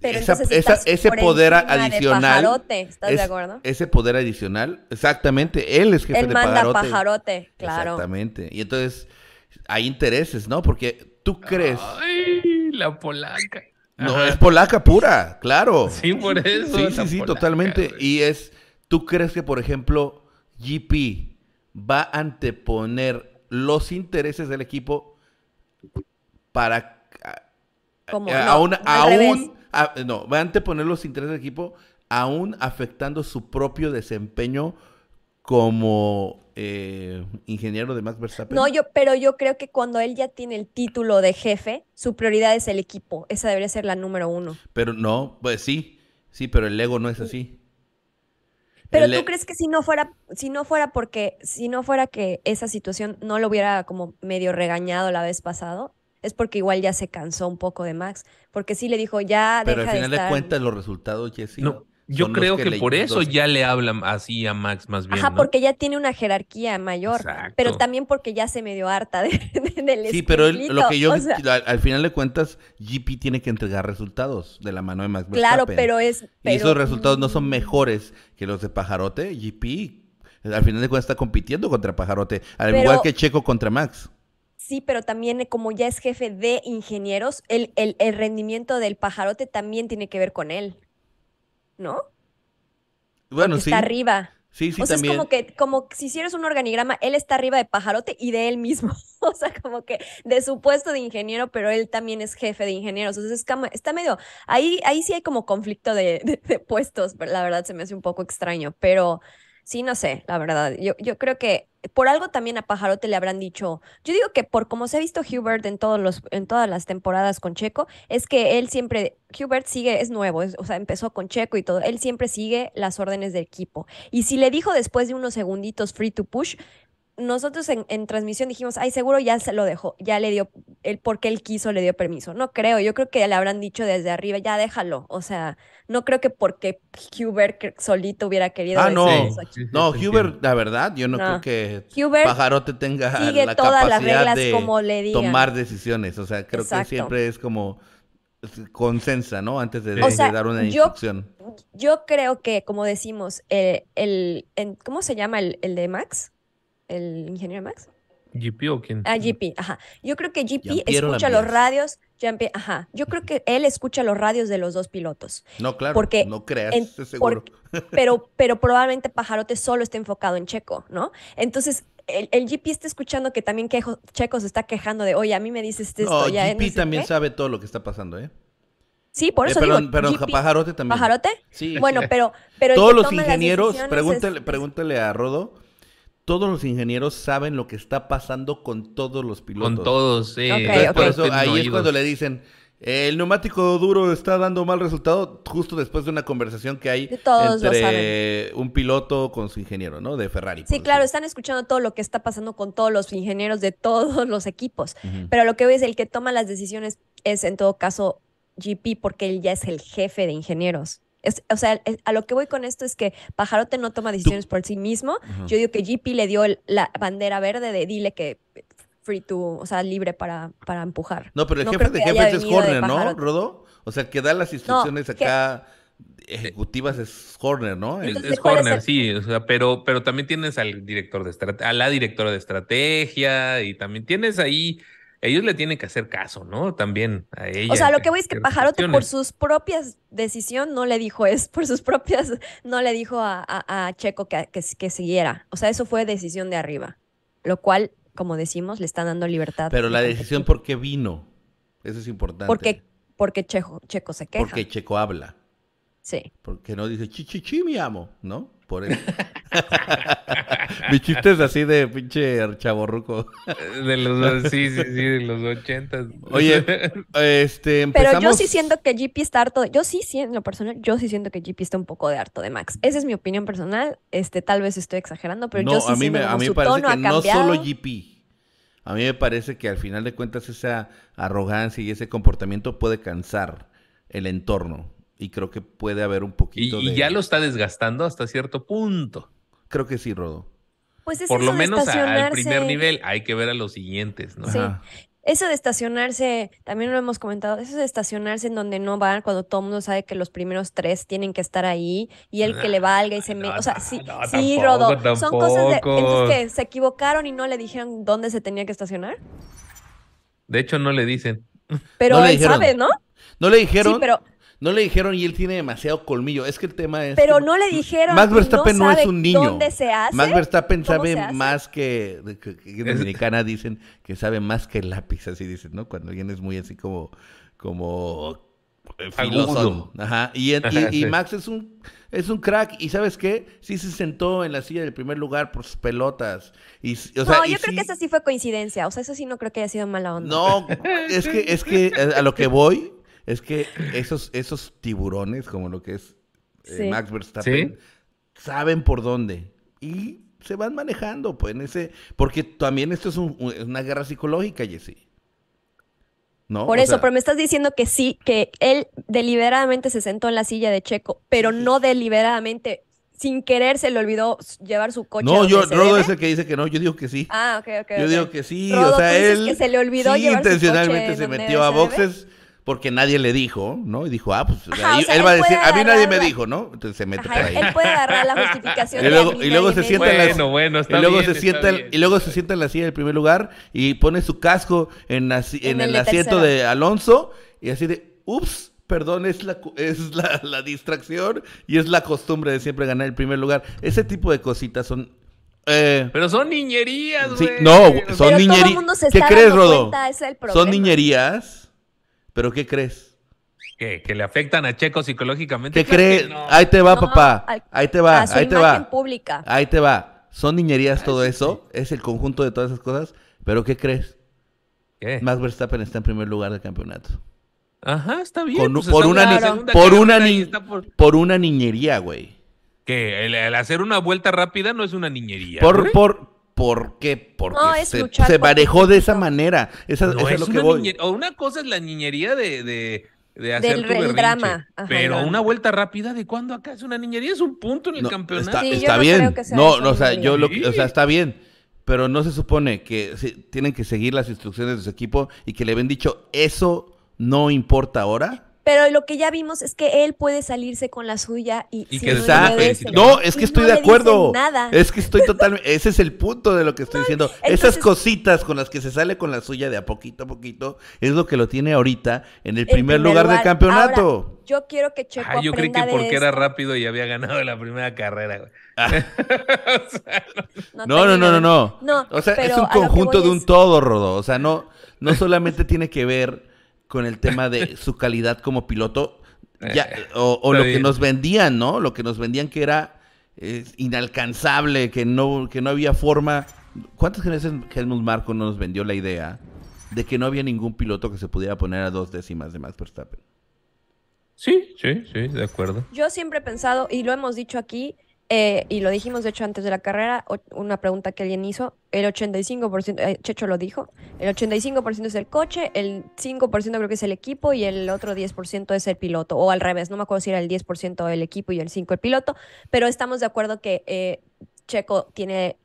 Pero esa- entonces esa- estás ese por poder adicional. Pajarote, ¿estás de acuerdo? Ese poder adicional, exactamente, él es jefe Él de manda pajarote. pajarote, claro. Exactamente. Y entonces hay intereses, ¿no? Porque tú crees. Ay, la polaca. No, Ajá. es polaca pura, claro. Sí, por eso. Sí, sí, sí, polaca, totalmente. güey. Y es, ¿tú crees que, por ejemplo, GP va a anteponer los intereses del equipo para... Como, eh, no, aún, aún- a- no, va a anteponer los intereses del equipo aún afectando su propio desempeño como eh, ingeniero de Max Verstappen. No, yo, pero yo creo que cuando él ya tiene el título de jefe, su prioridad es el equipo. Esa debería ser la número uno. Pero no, pues sí, sí, pero el ego no es así. Pero El tú e- crees que si no fuera, si no fuera porque, si no fuera que esa situación no lo hubiera como medio regañado la vez pasado, es porque igual ya se cansó un poco de Max, porque sí le dijo ya Pero deja al final de cuentas los resultados, Jesse. No, yo creo que, por eso ya le hablan así a Max más bien. Ajá, ¿no? porque ya tiene una jerarquía mayor, pero Exacto. también porque ya se medio harta de, de- del Sí, pero él- lo que yo, escritlito, o sea, al, al final de cuentas, GP tiene que entregar resultados de la mano de Max claro, Verstappen. pero es Y pero, esos resultados no son mm, mejores que los de Pajarote. GP, al final de cuentas, está compitiendo contra Pajarote. Al Pero- igual que Checo contra Max. Sí, pero también eh, como ya es jefe de ingenieros, el, el, el rendimiento del pajarote también tiene que ver con él, ¿no? Bueno, Porque sí. Está arriba. Sí, sí, o sea, también. es como que, como si hicieras un organigrama, él está arriba de pajarote y de él mismo. O sea, como que de su puesto de ingeniero, pero él también es jefe de ingenieros. Entonces, es como- está medio, ahí, ahí sí hay como conflicto de, de- de puestos, pero la verdad se me hace un poco extraño, pero sí, no sé, la verdad. Yo, yo creo que por algo también a Pajarote le habrán dicho, yo digo que por como se ha visto Hubert en todos los, en todas las temporadas con Checo, es que él siempre, Hubert sigue, es nuevo, o sea, empezó con Checo y todo, él siempre sigue las órdenes del equipo. Y si le dijo después de unos segunditos free to push, nosotros en, en transmisión dijimos, ay, seguro ya se lo dejó, ya le dio, el porque él quiso le dio permiso. No creo, yo creo que le habrán dicho desde arriba, ya déjalo. O sea, no creo que porque Hubert que solito hubiera querido Ah, no. eso. No, entiendo. la verdad, yo no, No. creo que Hubert Pajarote tenga sigue la todas las capacidad reglas de como le digan. tomar decisiones. O sea, creo Exacto. que siempre es como consensa, ¿no? Antes de, O de sea, dar una yo- instrucción. Yo creo que, como decimos, eh, el, en- ¿cómo se llama el, el de Max? ¿El ingeniero Max? ¿GP o quién? Ah, GP, ajá. Yo creo que GP escucha los radios, ajá. Yo creo que él escucha los radios de los dos pilotos. No, claro, porque no creas, en- estoy seguro. pero, pero probablemente Pajarote solo está enfocado en Checo, ¿no? Entonces, el, el GP está escuchando que también quejo- Checo se está quejando de, oye, a mí me dices esto, No, ya GP no sé también qué". sabe todo lo que está pasando, ¿eh? Sí, por Eh, eso perdón, digo, perdón, GP Pajarote también. ¿Pajarote? Sí. Bueno, pero, pero todos los ingenieros, pregúntale, es- pregúntale a Rodo, todos los ingenieros saben lo que está pasando con todos los pilotos. Con todos, sí. Ok, Entonces, ok. por eso ahí es cuando le dicen, el neumático duro está dando mal resultado, justo después de una conversación que hay De todos entre un piloto con su ingeniero, ¿no? De Ferrari. Sí, claro, decir. están escuchando todo lo que está pasando con todos los ingenieros de todos los equipos. Pero lo que voy es el que toma las decisiones es en todo caso GP porque él ya es el jefe de ingenieros. Es- o sea, es- a lo que voy con esto es que Pajarote no toma decisiones por sí mismo. Yo digo que GP le dio el- la bandera verde de dile que free to, o sea, libre para, para empujar. No, pero el No jefe de jefes es Horner, ¿no. Rodo? O sea, que da las instrucciones que- acá ejecutivas es Horner, ¿no? El- Es, Entonces, es ¿cuál es corner, el- sí, o sea, pero, pero también tienes al director de estrate- a la directora de estrategia y también tienes ahí, ellos le tienen que hacer caso, ¿no? También a ella. O sea, lo que voy es que Pajarote por sus propias decisiones no le dijo eso, por sus propias, no le dijo a, a- a Checo que, que, que siguiera. O sea, eso fue decisión de arriba, lo cual, como decimos, le están dando libertad. Pero la decisión, ¿por qué vino? Eso es importante. Porque, porque Checo, Checo se queja. Porque Checo habla. Sí. Porque no dice chichichi, mi amo, ¿no? Por eso. Mi chiste es así de pinche chaborruco. De los, sí, sí, sí, de los ochentas. Oye, este, Pero yo sí siento que GP está harto. de- Yo sí siento, en lo personal, yo sí siento que GP está un poco de harto de Max. Esa es mi opinión personal. Este, tal vez estoy exagerando, pero no, yo sí a mí siento me, a mí me su parece tono que ha no solo. GP. A mí me parece que al final de cuentas esa arrogancia y ese comportamiento puede cansar el entorno. Y creo que puede haber un Y, poquito y de... ya lo está desgastando hasta cierto punto. Creo que sí, Rodo. Pues es Por lo eso de menos a- al primer estacionarse- nivel hay que ver a los siguientes, ¿no? Sí. Ajá. Eso de estacionarse, también lo hemos comentado, eso de estacionarse en donde no van, cuando todo el mundo sabe que los primeros tres tienen que estar ahí y el que le valga y se me... no, O sea, sí, no, sí, tampoco, Rodo, son cosas de... Entonces, ¿qué? ¿Se equivocaron y no le dijeron dónde se tenía que estacionar? De hecho, no le dicen. Pero él dijeron. sabe, ¿no? No le dijeron, Sí, pero, no le dijeron y él tiene demasiado colmillo. Es que el tema es pero que no le dijeron Max Verstappen no, es sabe un niño. dónde se hace. Max Verstappen ¿Cómo sabe más que, de- que- que en Dominicana dicen que sabe más que el lápiz, así dicen, ¿no? Cuando alguien es muy así como, como eh. Agudo. Ajá. Y, en- y- Ajá, y sí. Max es un, es un crack. Y ¿sabes qué? Sí se sentó en la silla del primer lugar por sus pelotas. Y, o sea, no, y yo creo sí- que esa sí fue coincidencia. O sea, eso sí no creo que haya sido mala onda. No, es que, es que a lo que voy es que esos, esos tiburones, como lo que es eh, Sí. Max Verstappen, saben por dónde. Y se van manejando, pues, en ese. Porque también esto es un- un- una guerra psicológica, Jessy. ¿No? Por O eso, sea, pero me estás diciendo que sí, que él deliberadamente se sentó en la silla de Checo, pero no deliberadamente, sin querer, se le olvidó llevar su coche. No, yo, Rodo es el que dice que no, yo digo que sí. Ah, ok, ok. Yo digo que sí, Rodo, o sea, él que se le olvidó sí llevar su intencionalmente coche se metió a boxes porque nadie le dijo, ¿no? Y dijo, ah, pues Ajá, o ahí- sea, él él va a decir, a mí nadie me dijo, ¿no? Entonces se mete Ajá, por ahí. él puede agarrar la justificación Y luego- y se sienta en las- Bueno, bueno, está y luego bien, se sienta bien. y luego se sienta en la silla del primer lugar y pone su casco en, la si- En en el asiento tercero. de Alonso y así de ups perdón es la cu- es la, la distracción y es la costumbre de siempre ganar el primer lugar ese tipo de cositas son eh, Pero son niñerías, sí, güey. no son niñerías ¿qué crees Rodo? cuenta, es el son niñerías pero qué crees ¿Qué? ¿Que le afectan a Checo psicológicamente? ¿Qué que crees? no. Ahí te va, No, papá. al- Ahí te va, a su ahí te va. pública. Ahí te va. Son niñerías todo eso. Es el conjunto de todas esas cosas. Pero ¿qué crees? ¿Qué? Max Verstappen está en primer lugar del campeonato. Ajá, está bien. Con- pues por, está una, Claro. por, ni- por- por niñería, güey. ¿Qué? El, el hacer una vuelta rápida no es una niñería. Por, por, ¿Por qué? Porque No, es se, luchar se por tu manejó de esa manera. Esa, No, esa es es lo que una voy. niñe- o Una cosa es la niñería de, de, de hacer Del tu re- el drama. Ajá, pero una vuelta rápida, ¿de cuándo acá es una niñería? Es un punto en el No, campeonato. Está, Sí, yo está no bien. creo que sea no, no, o sea, yo lo que- o sea, está bien. Pero no se supone que se- tienen que seguir las instrucciones de su equipo y que le habían dicho, eso no importa ahora. Pero lo que ya vimos es que él puede salirse con la suya y, Y que obedece. No, es que Y estoy no de acuerdo. nada. Es que estoy totalmente. Ese es el punto de lo que estoy diciendo. Esas cositas con las que se sale con la suya de a poquito a poquito es lo que lo tiene ahorita en el El primer, lugar, del campeonato. Ahora, yo quiero que Checo Ah, yo creí que porque era rápido y había ganado la primera carrera, güey. O sea, No, No, no, no, no, idea. no. No, O sea, es un conjunto de un es- todo, Rodo. O sea, no, no solamente tiene que ver con el tema de su calidad como piloto, ya, o, lo que nos vendían, ¿no? Lo que nos vendían que era eh, inalcanzable, que no, que no había forma. ¿Cuántas veces Helmut Marco no nos vendió la idea de que no había ningún piloto que se pudiera poner a dos décimas de Max Verstappen? Sí, sí, sí, de acuerdo. Yo siempre he pensado, y lo hemos dicho aquí, eh, y lo dijimos de hecho antes de la carrera, una pregunta que alguien hizo, el 85%, eh, Checho lo dijo, el 85% es el coche, el 5% creo que es el equipo y el otro 10% es el piloto, o al revés, no me acuerdo si era el 10% el equipo y el 5% el piloto, pero estamos de acuerdo que eh, Checo tiene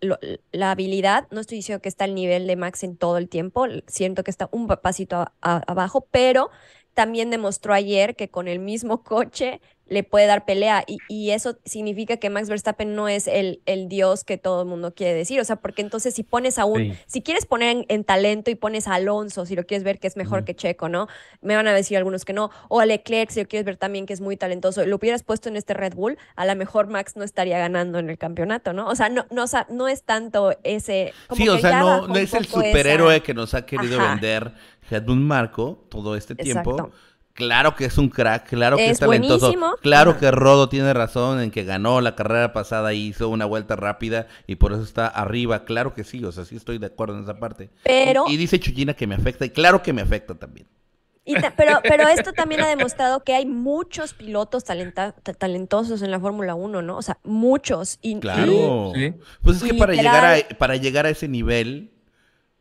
la habilidad, no estoy diciendo que está al nivel de Max en todo el tiempo, siento que está un pa- pasito abajo, pero también demostró ayer que con el mismo coche le puede dar pelea y, y eso significa que Max Verstappen no es el, el dios que todo el mundo quiere decir, o sea, porque entonces si pones a un, Sí. si quieres poner en, en talento y pones a Alonso, si lo quieres ver que es mejor que Checo, ¿no? Me van a decir algunos que no, o a Leclerc, si lo quieres ver también que es muy talentoso, lo hubieras puesto en este Red Bull, a lo mejor Max no estaría ganando en el campeonato, ¿no? O sea, no, no, o sea, no es tanto ese... como Sí, o sea, no, no es el superhéroe esa- que nos ha querido Ajá. vender Helmut Marco todo este tiempo. Claro que es un crack, claro que es, Es talentoso. buenísimo. Claro que Rodo tiene razón en que ganó la carrera pasada y hizo una vuelta rápida y por eso está arriba. Claro que sí, o sea, sí estoy de acuerdo en esa parte. Pero- Y, y dice Chuyina que me afecta y claro que me afecta también. Y ta- pero, pero esto también ha demostrado que hay muchos pilotos talentosos en la Fórmula 1, ¿no? O sea, muchos. Y, Claro. sí. Pues es que para llegar, a, para llegar a ese nivel,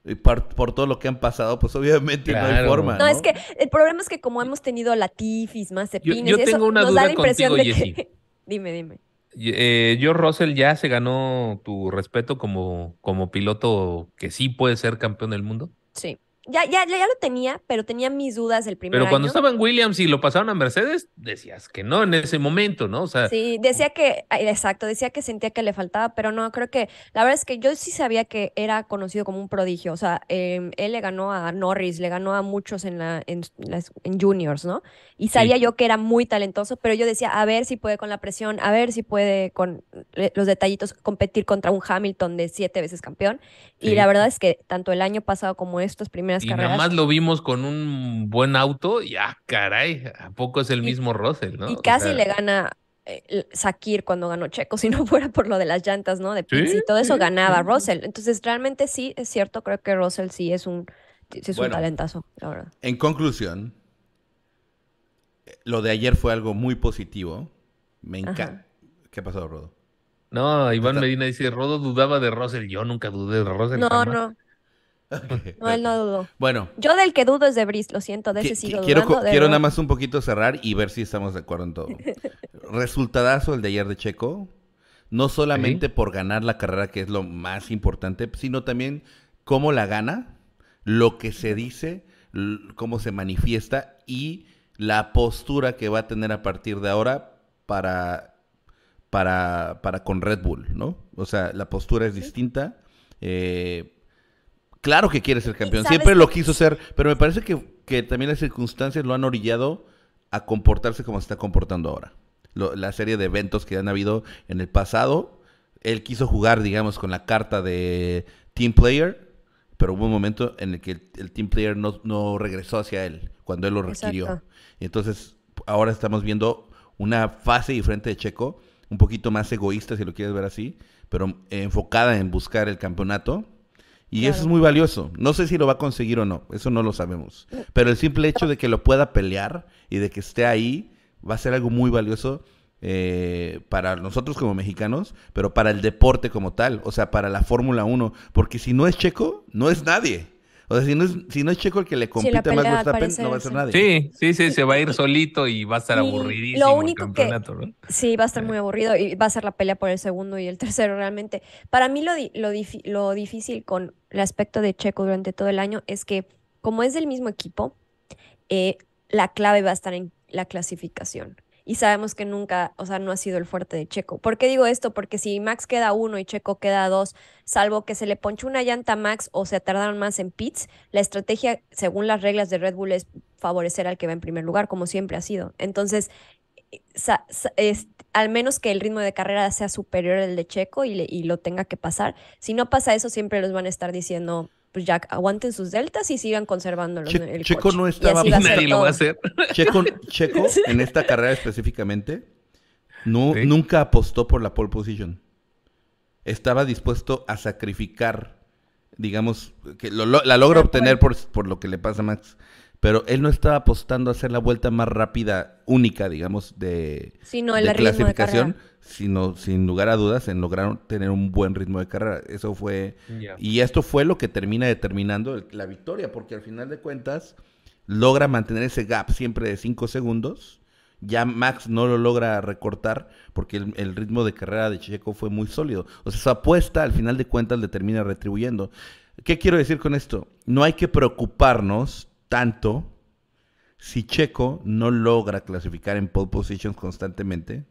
y por, por todo lo que han pasado, pues obviamente no hay forma. No, ¿no? es que el problema es que como hemos tenido latifis, más yo y eso tengo una nos duda da la impresión contigo, de que... dime, dime. Eh, George Russell ya se ganó tu respeto como, como piloto que sí puede ser campeón del mundo. Sí. Ya, ya, ya lo tenía, pero tenía mis dudas el primer Pero cuando año. estaba en Williams y lo pasaron a Mercedes, decías que no en ese momento, ¿no? O sea, Sí, decía que, exacto, decía que sentía que le faltaba, pero no, creo que, la verdad es que yo sí sabía que era conocido como un prodigio, o sea, em, él le ganó a Norris, le ganó a muchos en, la, en, las- en juniors, ¿no? Y sabía yo que era muy talentoso, pero yo decía, a ver si puede con la presión, a ver si puede con eh, los detallitos competir contra un Hamilton de siete veces campeón. Y la verdad es que tanto el año pasado como estas primeras y carreras... nada más lo vimos con un buen auto y ah, caray, ¿a poco es el Y- mismo Russell, no? Y O casi sea, le gana eh, Sakir cuando ganó Checo, si no fuera por lo de las llantas, ¿no? De pits Sí, y todo eso sí, ganaba sí. Russell. Entonces, realmente sí, es cierto, creo que Russell sí es un, sí es Bueno. un talentazo, la verdad. En conclusión, eh, lo de ayer fue algo muy positivo. Me encanta. ¿Qué pasó, Rodo? No, Iván Medina dice, Rodo dudaba de Russell. Yo nunca dudé de Russell. No, jamás. no, no, él no dudó. Bueno, Yo del que dudo es de Brice, lo siento, de ese sigo qui- quiero, dudando. nada más un poquito cerrar y ver si estamos de acuerdo en todo. Resultadazo el de ayer de Checo. No solamente por ganar la carrera, que es lo más importante, sino también cómo la gana, lo que se dice, cómo se manifiesta y la postura que va a tener a partir de ahora para, para, para con Red Bull, ¿no? O sea, la postura es distinta. eh, claro que quiere ser campeón, siempre lo quiso ser, pero me parece que, que también las circunstancias lo han orillado a comportarse como se está comportando ahora. Lo- la serie de eventos que han habido en el pasado, él quiso jugar, digamos, con la carta de Team Player, pero hubo un momento en el que el, el Team Player no, no regresó hacia él cuando él lo requirió. Exacto. Y entonces, ahora estamos viendo una fase diferente de Checo, un poquito más egoísta, si lo quieres ver así, pero enfocada en buscar el campeonato. Y eso es muy valioso. No sé si lo va a conseguir o no, eso no lo sabemos. Pero el simple hecho de que lo pueda pelear y de que esté ahí va a ser algo muy valioso eh, para nosotros como mexicanos, pero para el deporte como tal, o sea, para la Fórmula 1. Porque si no es Checo, no es nadie. O sea, si no es, si no es Checo el que le compite Verstappen, no va a ser nadie. Sí, sí, sí, se va a ir solito y va a estar Y aburridísimo lo el único que- campeonato, ¿no? Sí, va a estar muy aburrido y va a ser la pelea por el segundo y el tercero realmente. Para mí lo, lo, lo difícil con el aspecto de Checo durante todo el año es que como es del mismo equipo, eh, la clave va a estar en la clasificación. Y sabemos que nunca, o sea, no ha sido el fuerte de Checo. ¿Por qué digo esto? Porque si Max queda uno y Checo queda dos, salvo que se le ponche una llanta a Max o se tardaron más en pits, la estrategia, según las reglas de Red Bull, es favorecer al que va en primer lugar, como siempre ha sido. Entonces, es- al menos que el ritmo de carrera sea superior al de Checo y, le- y lo tenga que pasar. Si no pasa eso, siempre los van a estar diciendo, pues ya aguanten sus deltas y sigan conservándolos Che- el Checo coche. no Y estaba- ser Nadie lo va a hacer. Checo, Checo en esta carrera específicamente, no, Sí. nunca apostó por la pole position. Estaba dispuesto a sacrificar, digamos, que lo- lo- la logra obtener por, por lo que le pasa a Max. Pero él no estaba apostando a hacer la vuelta más rápida, única, digamos, de, Sino el de ritmo de clasificación, sino sin lugar a dudas en lograr tener un buen ritmo de carrera. Eso fue y esto fue lo que termina determinando el- la victoria, porque al final de cuentas logra mantener ese gap siempre de 5 segundos. Ya Max no lo logra recortar porque el, el ritmo de carrera de Checo fue muy sólido. O sea, su apuesta al final de cuentas le termina retribuyendo. ¿Qué quiero decir con esto? No hay que preocuparnos tanto si Checo no logra clasificar en pole positions constantemente,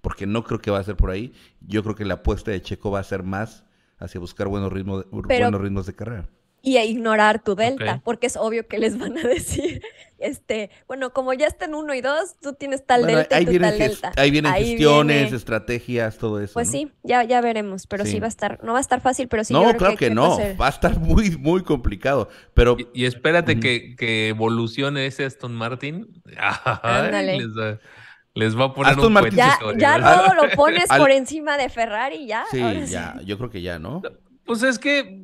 porque no creo que va a ser por ahí, yo creo que la apuesta de Checo va a ser más hacia buscar buenos ritmos, Pero- buenos ritmos de carrera. Y a ignorar tu delta, porque es obvio que les van a decir, este, bueno, como ya está en uno y dos, tú tienes tal Bueno, delta ahí, y tú vienen tal ges- delta. ahí vienen Ahí gestiones, viene- estrategias, todo eso. Pues ¿no? sí, ya, ya veremos, pero sí. Sí. va a estar, no va a estar fácil, pero sí. yo no, creo claro que, no. Va a estar muy, muy complicado. Pero Y, y espérate que, que evolucione ese Aston Martin. Ándale. Les, va, les va a poner Aston un Martin Ya, ya todo lo pones Al- por encima de Ferrari, ya. sí, ahora ya, yo creo que ya, ¿no? Pues es que,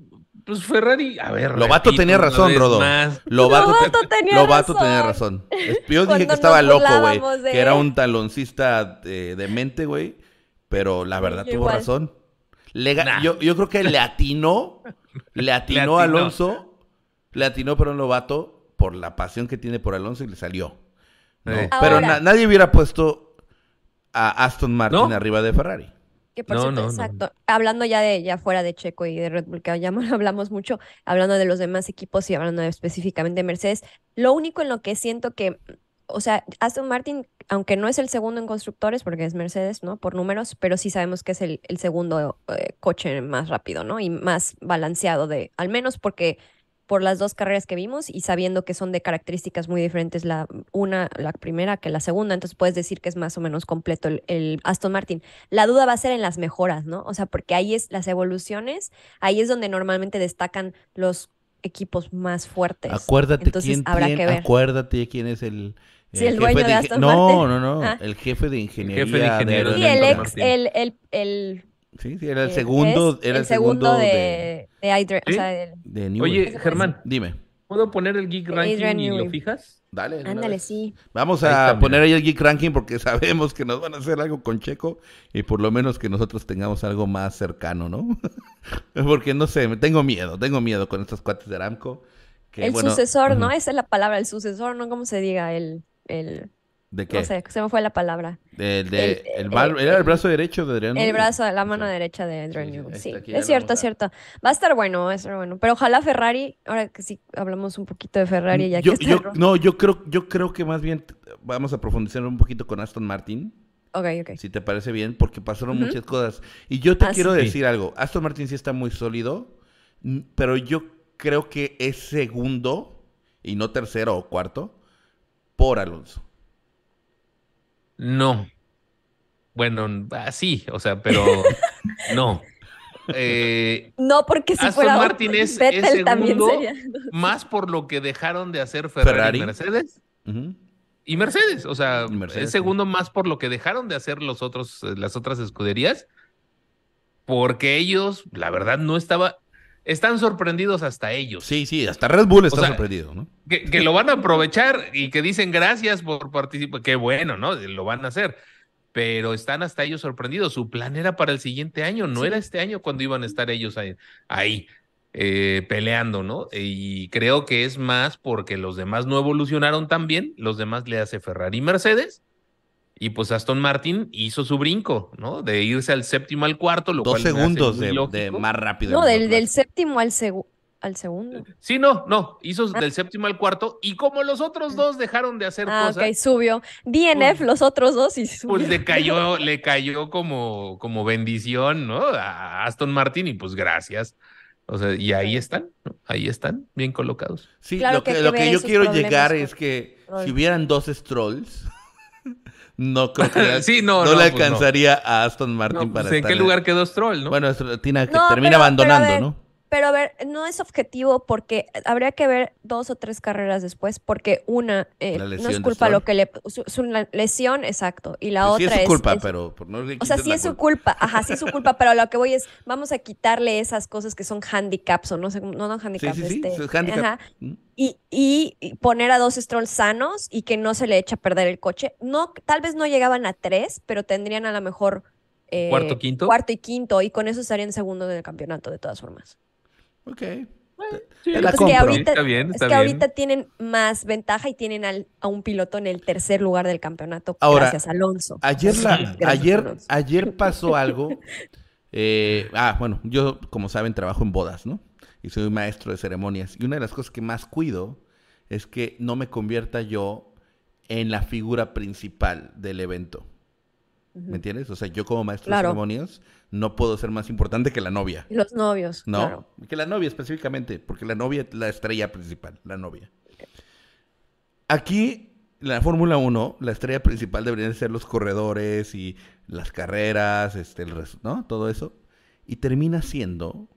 pues Ferrari, a ver. Lobato repito tenía razón, Rodo. más. Lobato, te- Lobato tenía Lobato razón. tenía razón. Es- Yo dije que estaba loco, güey. de Que era un taloncista eh, demente, güey. Pero la verdad yo tuvo igual. razón. Le Nah. yo, yo creo que le atinó, le atinó a. Alonso, le atinó, pero Lobato, por la pasión que tiene por Alonso y le salió. ¿no? Sí. Pero Ahora- na- nadie hubiera puesto a Aston Martin ¿No? arriba de Ferrari. Que por No, cierto, no, no. exacto. Hablando ya de ya fuera de Checo y de Red Bull, que ya hablamos mucho, hablando de los demás equipos y hablando de- específicamente de Mercedes, lo único en lo que siento que, o sea, Aston Martin, aunque no es el segundo en constructores, porque es Mercedes, ¿no? Por números, pero sí sabemos que es el, el segundo eh, coche más rápido, ¿no? Y más balanceado de, al menos porque por las dos carreras que vimos y sabiendo que son de características muy diferentes la una, la primera que la segunda, entonces puedes decir que es más o menos completo el, el Aston Martin. La duda va a ser en las mejoras, ¿no? O sea, porque ahí es las evoluciones, ahí es donde normalmente destacan los equipos más fuertes. Acuérdate Entonces quién habrá tiene- que ver. acuérdate quién es el, Sí, el jefe dueño de Aston No, Martin. no, no, Ah. el jefe de ingeniería Jefe de ingenieros Y de el ex, el, el, el, Sí, sí, era el el- segundo, era el segundo de, de, de Adrian- o sea, de. Oye, Germán, Dime, ¿puedo poner el Geek Ranking Adrian y lo fijas? dale. ándale, sí. Vamos Ahí a está, poner ahí el Geek Ranking porque sabemos que nos van a hacer algo con Checo y por lo menos que nosotros tengamos algo más cercano, ¿no? porque no sé, tengo miedo, tengo miedo con estos cuates de Aramco. Que, el bueno, sucesor, ¿no? Esa es la palabra, el sucesor, ¿no? ¿Cómo se diga? El, el, ¿De qué? no sé, se me fue la palabra. El, de- el- el era el brazo derecho de Adrián. El Newey. brazo, la mano Sí. derecha de Andrew Sí, sí, es cierto, es cierto. Va a estar bueno, va a estar bueno. Pero ojalá Ferrari, ahora que sí hablamos un poquito de Ferrari, ya yo, que está no, yo creo, yo creo que más bien vamos a profundizar un poquito con Aston Martin, Ok, ok. si te parece bien, porque pasaron muchas cosas. Y yo te Ah, quiero sí. decir algo. Aston Martin sí está muy sólido, pero yo creo que es segundo y no tercero o cuarto por Alonso. No. Bueno, ah, sí, o sea, pero no. Eh, No, porque si Aston fuera Martin es- Vettel es también segundo. sería. más por lo que dejaron de hacer Ferrari, Ferrari. y Mercedes. Y Mercedes, o sea, Mercedes, es sí. segundo más por lo que dejaron de hacer los otros, eh, las otras escuderías, porque ellos, la verdad, no estaba, están sorprendidos hasta ellos. Sí, sí, hasta Red Bull está sea, sorprendido, ¿no? Que, que lo van a aprovechar y que dicen gracias por participar, qué bueno, ¿no? Lo van a hacer. Pero están hasta ellos sorprendidos. Su plan era para el siguiente año, no Sí. era este año cuando iban a estar ellos ahí, ahí, eh, peleando, ¿no? Y creo que es más porque los demás no evolucionaron tan bien, los demás le hace Ferrari y Mercedes. Y pues Aston Martin hizo su brinco, ¿no? De irse al séptimo al cuarto, lo Dos cual segundos de, más rápido. No, del, séptimo al, segu- al segundo. Sí, no, no, hizo del séptimo al cuarto y como los otros dos dejaron de hacer Ah, cosas, ok, subió. DNF, Pues- los otros dos y subió. pues le cayó, le cayó como, como bendición, ¿no? A Aston Martin y pues gracias. O sea, y ahí están, ¿no? ahí están, bien colocados. Sí, Claro lo que lo que yo quiero llegar con es que si hubieran dos Strolls, no creo que le- Sí, no, no, no, le pues no. alcanzaría a Aston Martin No, pues, para ¿En qué lugar quedó Stroll, no? Bueno, Tina, termina pero- pero a abandonando, ¿no? Pero a ver, no es objetivo porque habría que ver dos o tres carreras después, porque una eh, no es culpa Stroll. lo que le su, su la- lesión, exacto, y la Sí otra es su culpa, es- pero por no le o sea, sí la es su culpa. culpa, ajá, sí es su culpa, pero lo que voy es, vamos a quitarle esas cosas que son handicaps o no sé, no, no Sí, handicaps, sí, sí, este, es handicap. ajá, y, y- poner a dos strolls sanos y que no se le echa a perder el coche. No, tal vez no llegaban a tres, pero tendrían a lo mejor eh, ¿Cuarto, quinto? cuarto y quinto, y con eso estarían segundo del campeonato de todas formas. Ok. Sí, Te la Es que compro. ahorita, Está bien, es que bien. ahorita tienen más ventaja y tienen al- a un piloto en el tercer lugar del campeonato Ahora, gracias a Alonso. Ayer, la, ayer, Alonso. ayer pasó algo. eh, ah, bueno, yo, como saben, trabajo en bodas, ¿no? Y soy maestro de ceremonias. Y una de las cosas que más cuido es que no me convierta yo en la figura principal del evento. ¿Me entiendes? O sea, yo como maestro Claro. de ceremonias no puedo ser más importante que la novia. Los novios, ¿No? claro. Que la novia específicamente, porque la novia es la estrella principal, la novia. Aquí, la Fórmula 1, la estrella principal deberían ser los corredores y las carreras, este, el res- ¿no? Todo eso. Y termina siendo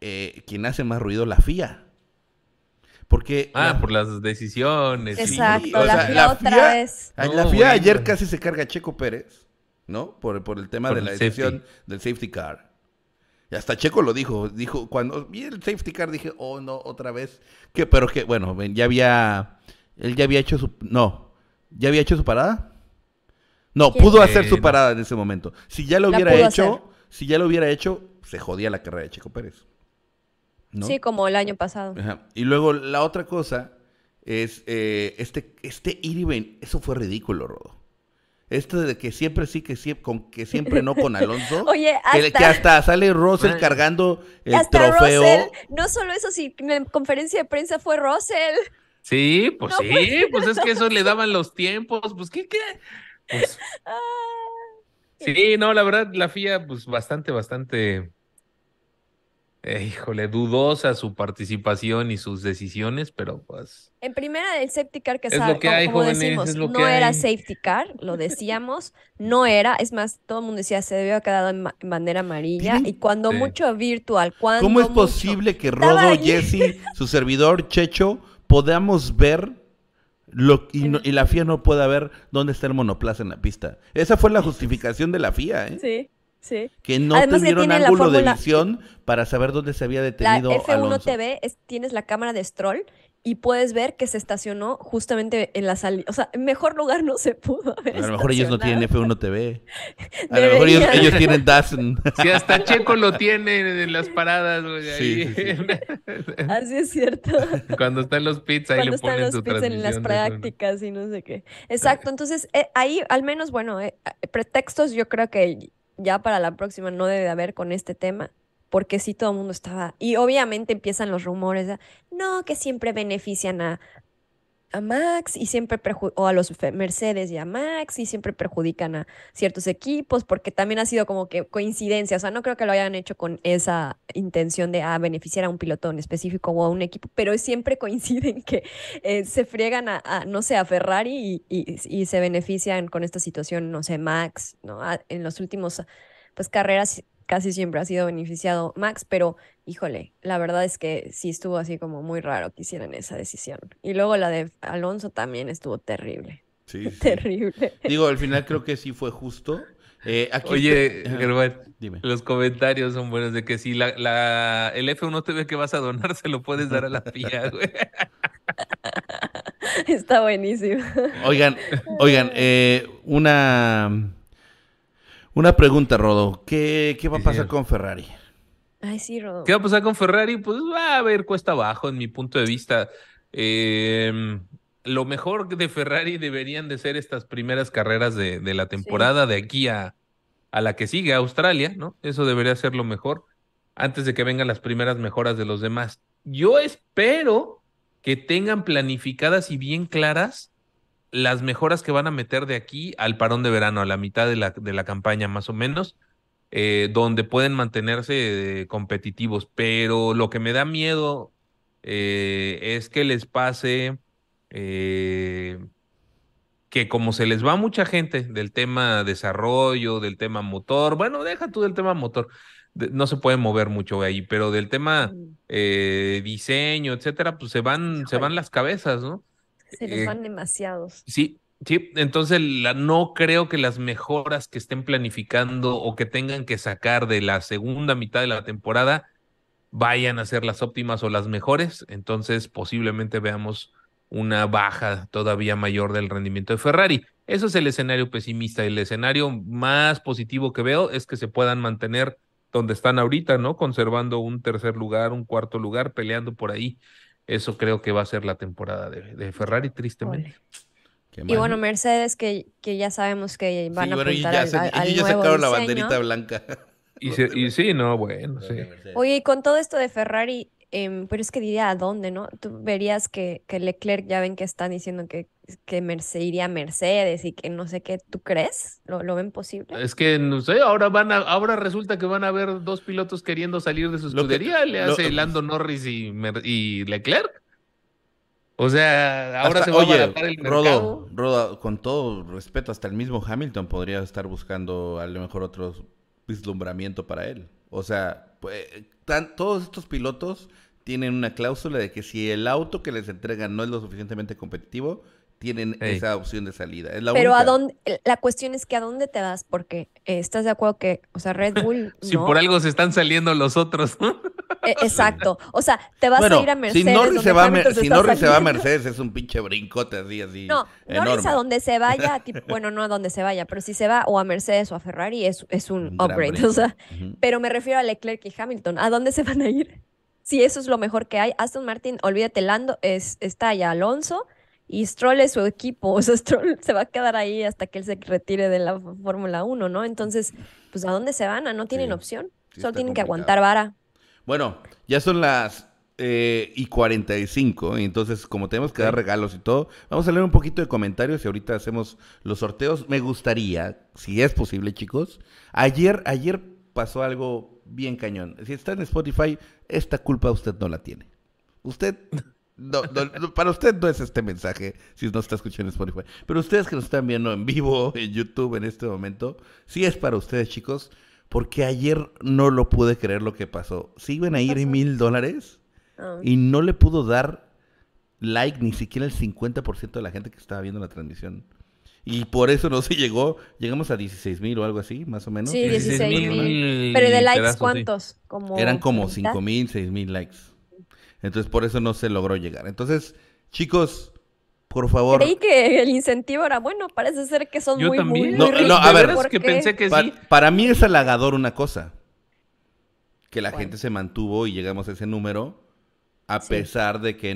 eh, quien hace más ruido la FIA. Porque Ah, la- por las decisiones. sí, Exacto, o la sea, FIA la otra vez. la FIA ayer bueno. casi se carga a Checo Pérez, ¿no? Por, por el tema Por de el la safety. decisión del safety car. Y hasta Checo lo dijo, dijo, cuando vi el safety car dije, oh no, otra vez. Que, pero que, bueno, ven, ya había, él ya había hecho su, no, ya había hecho su parada. No, ¿Quién? pudo hacer su parada en ese momento. Si ya lo La hubiera hecho, hacer. si ya lo hubiera hecho, se jodía la carrera de Checo Pérez. ¿No? Sí, como el año pasado. Ajá. Y luego la otra cosa es eh, este, este ir y ven, eso fue ridículo, Rodo. Esto de que siempre sí, que siempre, con, que siempre no con Alonso. Oye, que, hasta- que hasta sale Russell cargando el Hasta trofeo. Russell, no solo eso, sí, en la conferencia de prensa fue Russell. Sí, pues No sí, pues es que eso le daban los tiempos, pues qué, qué. Pues, Ah, sí, no, la verdad, la FIA, pues bastante, bastante, eh, híjole, dudosa su participación y sus decisiones, pero pues, En primera, el safety car que Es sabe, lo que como, hay, como jóvenes, decimos, es lo no que era hay. safety car, lo decíamos, no era, es más, todo el mundo decía, se debió haber quedado en, ma- en bandera amarilla, y cuando Sí. mucho virtual, cuando ¿Cómo es mucho- posible que Rodo. Jesse, su servidor, Checho, podamos ver lo, y, no- y la FIA no pueda ver dónde está el monoplaza en la pista? Esa fue la justificación de la FIA, ¿eh? Sí, sí. Que no Además tuvieron tiene la ángulo de fórmula- visión para saber dónde se había La detenido F1 Alonso. TV es, tienes la cámara de Stroll y puedes ver que se estacionó justamente en la salida. O sea, mejor lugar no se pudo haber A lo mejor ellos no tienen estacionado. F1 TV. A lo mejor ellos, tienen DAZN. si hasta Checo lo tiene en las paradas, güey, Sí, ahí. sí, Así es cierto. Cuando están los pits, ahí Cuando le están ponen los su pits en las de F1. prácticas y no sé qué. Exacto, entonces eh, ahí al menos, bueno, eh, pretextos yo creo que ya para la próxima no debe de haber con este tema, porque sí todo el mundo estaba, y obviamente empiezan los rumores, no, que siempre benefician a, a Max y siempre o a los Mercedes y a Max y siempre perjudican a ciertos equipos, porque también ha sido como que coincidencia, o sea, no creo que lo hayan hecho con esa intención de ah, beneficiar a un piloto en específico o a un equipo, pero siempre coinciden que eh, se friegan a, no sé, a Ferrari y, se benefician con esta situación, no sé, Max, ¿no? En los últimos, pues, carreras casi siempre ha sido beneficiado Max, pero híjole, la verdad es que sí estuvo así como muy raro que hicieran esa decisión. Y luego la de Alonso también estuvo terrible, Sí, sí. terrible. Digo, al final creo que sí fue justo. Eh, aquí Oye. Germán, Dime. los comentarios son buenos de que si la, la, el F1 TV que vas a donar se lo puedes dar a la FIA, güey. Está buenísimo. Oigan, oigan, eh, una, una pregunta, Rodo. ¿Qué, qué va a Sí, pasar con Ferrari? Ay, sí, Rodo. ¿Qué va a pasar con Ferrari? Pues va a haber cuesta abajo, en mi punto de vista. Eh, lo mejor de Ferrari deberían de ser estas primeras carreras de, de la temporada, de aquí a, a la que sigue, Australia, ¿no? Eso debería ser lo mejor, antes de que vengan las primeras mejoras de los demás. Yo espero que tengan planificadas y bien claras las mejoras que van a meter de aquí al parón de verano, a la mitad de la, de la campaña más o menos, eh, donde pueden mantenerse eh, competitivos. Pero lo que me da miedo eh, es que les pase eh, que como se les va mucha gente del tema desarrollo, del tema motor, bueno, deja tú del tema motor, de- no se puede mover mucho ahí, pero del tema Mm, diseño, etcétera, pues se van, se van las cabezas, ¿no? Se les van demasiados. Sí, sí, entonces la, no creo que las mejoras que estén planificando o que tengan que sacar de la segunda mitad de la temporada vayan a ser las óptimas o las mejores, entonces posiblemente veamos una baja todavía mayor del rendimiento de Ferrari. Eso es el escenario pesimista. El escenario más positivo que veo es que se puedan mantener donde están ahorita, ¿no? Conservando un tercer lugar, un cuarto lugar, peleando por ahí. Eso creo que va a ser la temporada de, Ferrari, tristemente. Y bueno, Mercedes, que, que ya sabemos que van Sí, a bueno, y apuntar ya, al, se- al- al ellos ya nuevo sacaron la diseño. banderita blanca. Y, se- y sí, no, bueno, sí. Oye, y con todo esto de Ferrari, em, pero es que diría a dónde, ¿no? Tú verías que, que Leclerc ya ven que están diciendo que, que Merce- iría a Mercedes y que no sé qué, ¿tú crees? ¿Lo, lo ven posible? Es que no sé, ahora van a, ahora resulta que van a haber dos pilotos queriendo salir de su Lo que- escudería, le lo- hace Lando Norris y, Mer- y Leclerc. O sea, ahora Hasta- se va a oye, abaratar el Rodo, mercado. Rodo, con todo respeto, hasta el mismo Hamilton podría estar buscando a lo mejor otro vislumbramiento para él. O sea, pues, tan- todos estos pilotos tienen una cláusula de que si el auto que les entregan no es lo suficientemente competitivo, tienen esa opción de salida. Es la Pero a dónde, la cuestión es que a dónde te vas, porque eh, estás de acuerdo que, o sea, Red Bull, Si no, por algo se están saliendo los otros. Eh, exacto, o sea, te vas Bueno, a ir a Mercedes, si Norris, se va, Mer- si Norris se va a. Mercedes es un pinche brincote así, así. No, Norris a donde se vaya, tipo, bueno, no a donde se vaya, pero si se va o a Mercedes o a Ferrari es, es un upgrade, o sea, pero me refiero a Leclerc y Hamilton, ¿a dónde se van a ir? Si eso es lo mejor que hay, Aston Martin, olvídate, Lando, es, está ya Alonso y Stroll es su equipo, o sea, Stroll se va a quedar ahí hasta que él se retire de la Fórmula 1, ¿no? Entonces, pues ¿a dónde se van? ¿A no tienen Sí, opción? sí Solo tienen que aguantar vara. Bueno, ya son las eh, y 45, y entonces como tenemos que dar regalos y todo, vamos a leer un poquito de comentarios y ahorita hacemos los sorteos. Me gustaría, si es posible, chicos, ayer, ayer pasó algo bien cañón. Si está en Spotify, esta culpa usted no la tiene. Usted, no, no, no, para usted no es este mensaje si no está escuchando en Spotify. Pero ustedes que nos están viendo en vivo en YouTube en este momento, sí es para ustedes, chicos. Porque ayer no lo pude creer lo que pasó. Si iban a ir en mil dólares y no le pudo dar like ni siquiera el 50% de la gente que estaba viendo la transmisión. Y por eso no se llegó. Llegamos a 16 mil o algo así, más o menos. Sí, 16 mil. Pero ¿y de likes cuántos? Como Eran como 30. 5 mil, 6 mil likes. Entonces por eso no se logró llegar. Entonces, chicos, por favor. Creí que el incentivo era bueno, parece ser que son Yo muy, también. muy, No, muy no, a ver. veras que porque- pensé que Pa- sí. para mí es halagador una cosa. Que la gente se mantuvo y llegamos a ese número a Sí. pesar de que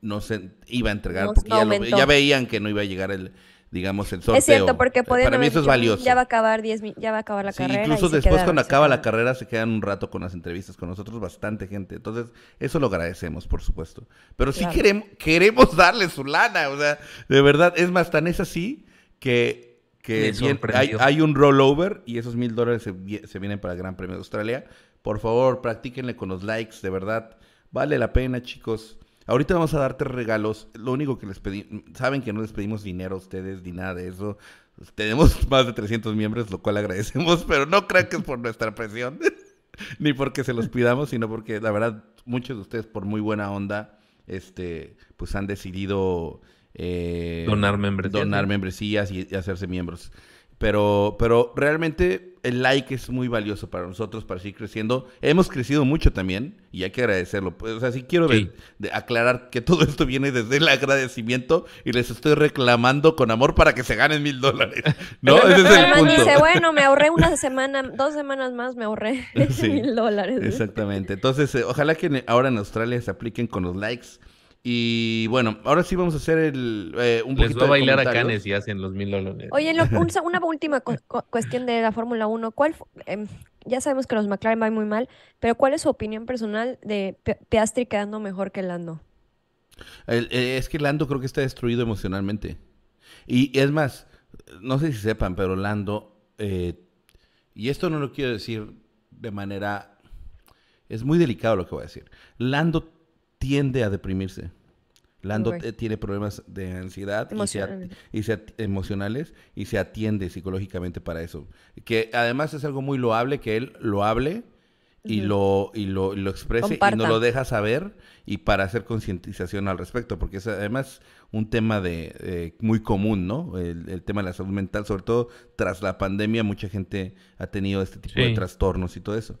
no se iba a entregar. Porque no ya, lo- aumentó. ya veían que no iba a llegar el, digamos, el sorteo. Es cierto, porque Eh, Para mí eso es dicho, "Mm, valioso. Ya va a acabar 10 mi- ya va a acabar la Sí, carrera. incluso después quedaron, cuando acaba la carrera se quedan un rato con las entrevistas con nosotros, bastante gente. Entonces, eso lo agradecemos, por supuesto. Pero sí Claro. queremos, queremos darle su lana, o sea, de verdad, es más, tan es así que, que bien- hay, hay un rollover y esos mil dólares se, se vienen para el Gran Premio de Australia. Por favor, practíquenle con los likes, de verdad, vale la pena, chicos. Ahorita vamos a darte regalos. Lo único que les pedimos, saben que no les pedimos dinero a ustedes ni nada de eso. Tenemos más de 300 miembros, lo cual agradecemos, pero no crean que es por nuestra presión, ni porque se los pidamos, sino porque la verdad muchos de ustedes por muy buena onda, este, pues han decidido eh, Donar membresías, donar membresías y, y hacerse miembros. Pero, pero realmente el like es muy valioso para nosotros, para seguir creciendo. Hemos crecido mucho también y hay que agradecerlo. Pues, o sea, sí quiero Sí. de aclarar que todo esto viene desde el agradecimiento y les estoy reclamando con amor para que se ganen mil dólares. ¿No? Ese es el Además punto. dice, bueno, me ahorré una semana, dos semanas más, me ahorré Sí, mil dólares. Exactamente. Entonces, eh, ojalá que ahora en Australia se apliquen con los likes. Y bueno, ahora sí vamos a hacer el, eh, un Les poquito va a bailar a. Canes si hacen los mil dólares. Oye, lo- un sa- una última cu- cu- cuestión de la Fórmula 1. ¿Cuál, em, ya sabemos que los McLaren van muy mal, pero ¿cuál es su opinión personal de Pi- Piastri quedando mejor que Lando? El- eh, es que Lando creo que está destruido emocionalmente. Y es más, no sé si sepan, pero Lando, eh, y esto no lo quiero decir de manera, es muy delicado lo que voy a decir. Lando tiende a deprimirse. Lando tiene problemas de ansiedad y se, y emocionales y se atiende psicológicamente para eso. Que además es algo muy loable que él lo hable y, lo, y, lo, y lo exprese y nos lo deja saber y para hacer concientización al respecto, porque es además un tema de eh, muy común, ¿no? El, el tema de la salud mental, sobre todo tras la pandemia, mucha gente ha tenido este tipo de trastornos y todo eso.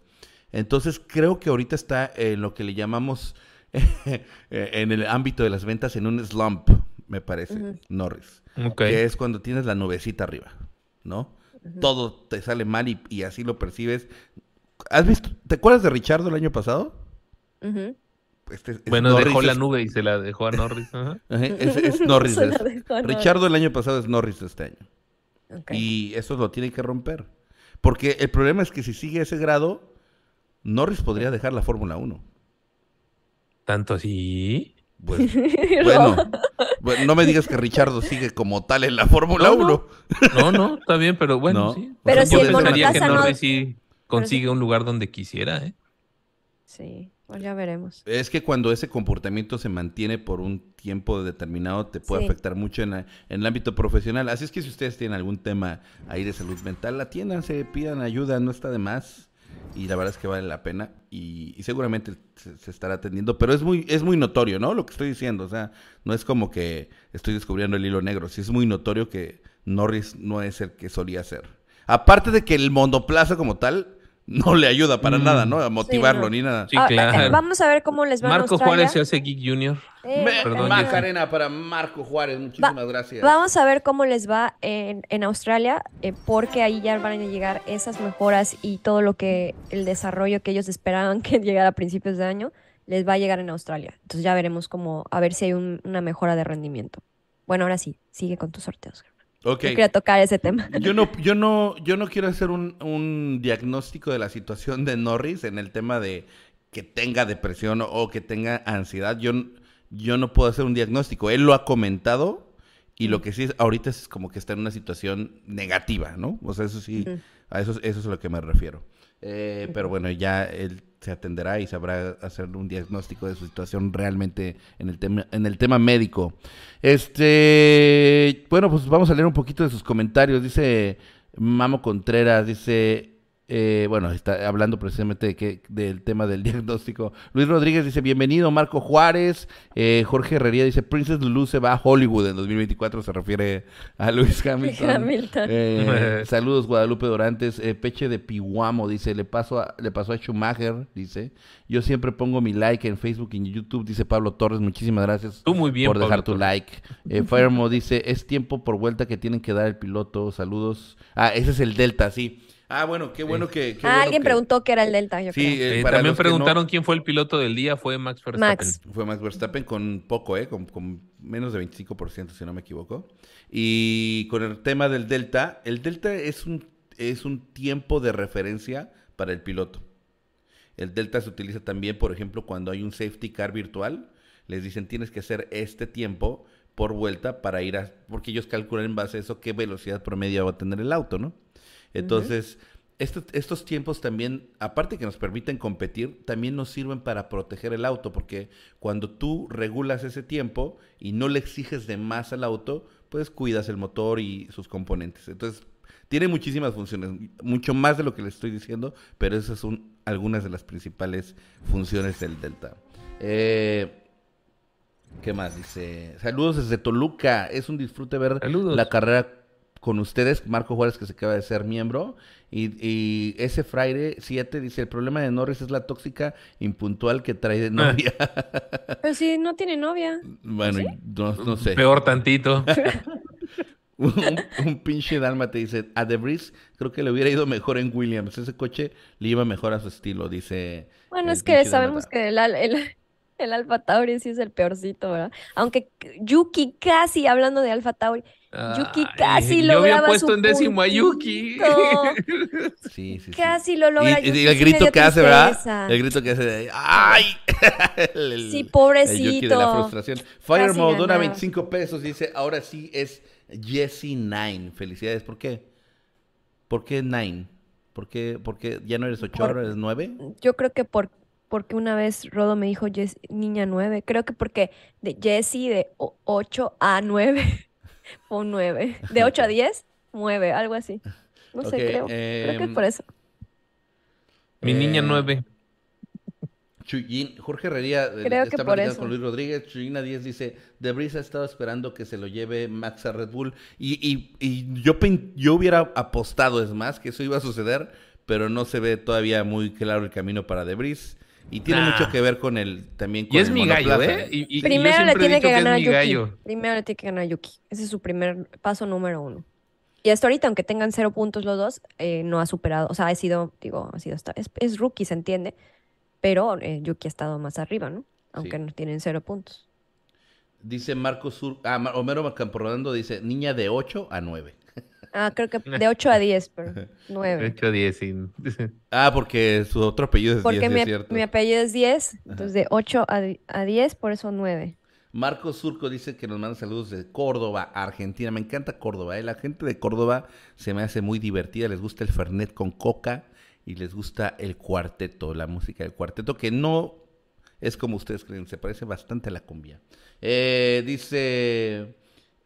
Entonces creo que ahorita está en lo que le llamamos en el ámbito de las ventas en un slump, me parece. Norris. Que es cuando tienes la nubecita arriba, ¿no? Todo te sale mal y, y así lo percibes. ¿Has visto? ¿Te acuerdas de Richardo el año pasado? Este es- Bueno, Norris dejó la es- nube y se la dejó a Norris. es, es Norris. La es-. Richardo el año pasado es Norris de este año. Y eso lo tiene que romper. Porque el problema es que si sigue ese grado, Norris podría dejar la Fórmula 1. Tanto así. Pues, bueno, bueno, no me digas que Richardo sigue como tal en la Fórmula No, 1. no. No, no, está bien, pero bueno, No. sí. Pero Yo si el pensaría que no- sí consigue un lugar donde quisiera, ¿eh? Sí, pues ya veremos. Es que cuando ese comportamiento se mantiene por un tiempo determinado te puede Sí. afectar mucho en, la- en el ámbito profesional. Así es que si ustedes tienen algún tema ahí de salud mental, atiéndanse, pidan ayuda, no está de más. Y la verdad es que vale la pena y, y seguramente se, se estará atendiendo. Pero es muy, es muy notorio, ¿no? Lo que estoy diciendo. O sea, no es como que estoy descubriendo el hilo negro. Sí es muy notorio que Norris no es el que solía ser. Aparte de que el monoplaza como tal no le ayuda para Mm. nada, ¿no? A motivarlo no. ni nada. Sí, Ah, eh, claro. vamos a ver cómo les va en Marco Australia. Juárez se hace Geek Junior. Eh, Perdón, Macarena para Marco Juárez, muchísimas Va- gracias. Vamos a ver cómo les va en, en Australia, eh, porque ahí ya van a llegar esas mejoras y todo lo que el desarrollo que ellos esperaban que llegara a principios de año, les va a llegar en Australia. Entonces ya veremos cómo, a ver si hay un- una mejora de rendimiento. Bueno, ahora sí, sigue con tus sorteos. Germán. Ok. No quería tocar ese tema. Yo no, yo no, yo no quiero hacer un, un diagnóstico de la situación de Norris en el tema de que tenga depresión o que tenga ansiedad. Yo, yo no puedo hacer un diagnóstico. Él lo ha comentado y lo que sí es, ahorita es como que está en una situación negativa, ¿no? O sea, eso sí, a eso, eso es a lo que me refiero. Eh, pero bueno, ya él se atenderá y sabrá hacer un diagnóstico de su situación realmente en el tema, en el tema médico. Este, bueno, pues vamos a leer un poquito de sus comentarios. Dice Mamo Contreras, dice, eh, bueno, está hablando precisamente de que, del tema del diagnóstico. Luis Rodríguez dice, bienvenido, Marco Juárez. Eh, Jorge Herrería dice, Princess Lulu se va a Hollywood en 2024, se refiere a Luis Hamilton. Hamilton. Eh, saludos, Guadalupe Dorantes. Eh, Peche de Pihuamo dice, le, paso a- le pasó a Schumacher, dice. Yo siempre pongo mi like en Facebook y en YouTube, dice Pablo Torres. Muchísimas gracias Tú muy bien, por dejar Pablo tu Torres. like. Eh, Firemo dice, es tiempo por vuelta que tienen que dar el piloto. Saludos. Ah, ese es el Delta, sí. Ah, bueno, qué bueno que... qué Ah, bueno alguien que- preguntó qué era el Delta, yo Sí, creo. eh, Eh, para también no- preguntaron quién fue el piloto del día, fue Max Verstappen. Max. Fue Max Verstappen con poco, ¿eh? Con, con menos de 25%, si no me equivoco. Y con el tema del Delta, el Delta es un, es un tiempo de referencia para el piloto. El Delta se utiliza también, por ejemplo, cuando hay un safety car virtual. Les dicen, tienes que hacer este tiempo por vuelta para ir a... Porque ellos calculan en base a eso qué velocidad promedio va a tener el auto, ¿no? Entonces, estos, estos tiempos también, aparte que nos permiten competir, también nos sirven para proteger el auto, porque cuando tú regulas ese tiempo y no le exiges de más al auto, pues cuidas el motor y sus componentes. Entonces, tiene muchísimas funciones, mucho más de lo que le estoy diciendo, pero esas son algunas de las principales funciones del Delta. Eh, ¿Qué más? Dice, saludos desde Toluca, es un disfrute ver Saludos. la carrera con ustedes, Marco Juárez que se acaba de ser miembro, y, y ese Friday 7 dice, el problema de Norris es la tóxica impuntual que trae de novia. Pero si no tiene novia. bueno, no, no sé. Peor tantito. un, un pinche Dalma te dice, a The Breeze creo que le hubiera ido mejor en Williams, ese coche le iba mejor a su estilo, dice. Bueno, es que sabemos que el, el, el Alfa Tauri sí es el peorcito, ¿verdad? Aunque Yuki casi, hablando de Alfa Tauri, Yuki casi Yo había puesto su en décimo a Yuki. Sí, sí, sí. Casi lo logra. Y, y Yuki, el grito que hace, ¿verdad? El grito que hace de ¡ay! El- el- Sí, el Yuki de la pobrecito. frustración. Fire Casi Mode dona ganaba. 25 pesos, dice, ahora sí es Jesse Nine. Felicidades, ¿por qué? ¿Por qué Nine? ¿Por qué, por qué ya no eres 8, Por- ahora eres 9? Yo creo que por, porque una vez Rodo me dijo Jess- niña 9. Creo que porque de Jessie de 8 a 9 fue un 9. De 8 a 10, 9, algo así. No sé, creo. Creo que em, por eso. Mi niña Eh, nueve. Chuyín, Jorge Herrería eh, Creo que está por eso. con Luis Rodríguez. Chuyina 10 dice: De Brisa ha estado esperando que se lo lleve Max a Red Bull. Y, y, y yo, pen- yo hubiera apostado, es más, que eso iba a suceder, pero no se ve todavía muy claro el camino para De Vries. Y tiene Nah. mucho que ver con el también con Y es el mi gallo, ¿eh? Y- y- y yo Primero le tiene que ganar a es mi Yuki. gallo. Primero le tiene que ganar a Yuki. Ese es su primer paso número uno. Y hasta ahorita, aunque tengan cero puntos los dos, eh, no ha superado. O sea, ha sido, digo, ha sido hasta. Es, es rookie, se entiende. Pero eh, Yuki ha estado más arriba, ¿no? Aunque Sí. no tienen cero puntos. Dice Marco Sur. Ah, Homero Camporrodando dice: Niña de 8 a 9. Ah, creo que de 8 a 10, pero 9. 8 a 10. sí. Ah, porque su otro apellido es 10, Porque sí mi, es cierto. mi apellido es 10, entonces de 8 a, a 10, por eso 9. Marcos Surco dice que nos manda saludos de Córdoba, Argentina. Me encanta Córdoba. ¿eh? La gente de Córdoba se me hace muy divertida. Les gusta el Fernet con coca y les gusta el cuarteto, la música del cuarteto, que no es como ustedes creen, se parece bastante a la cumbia. Eh, dice,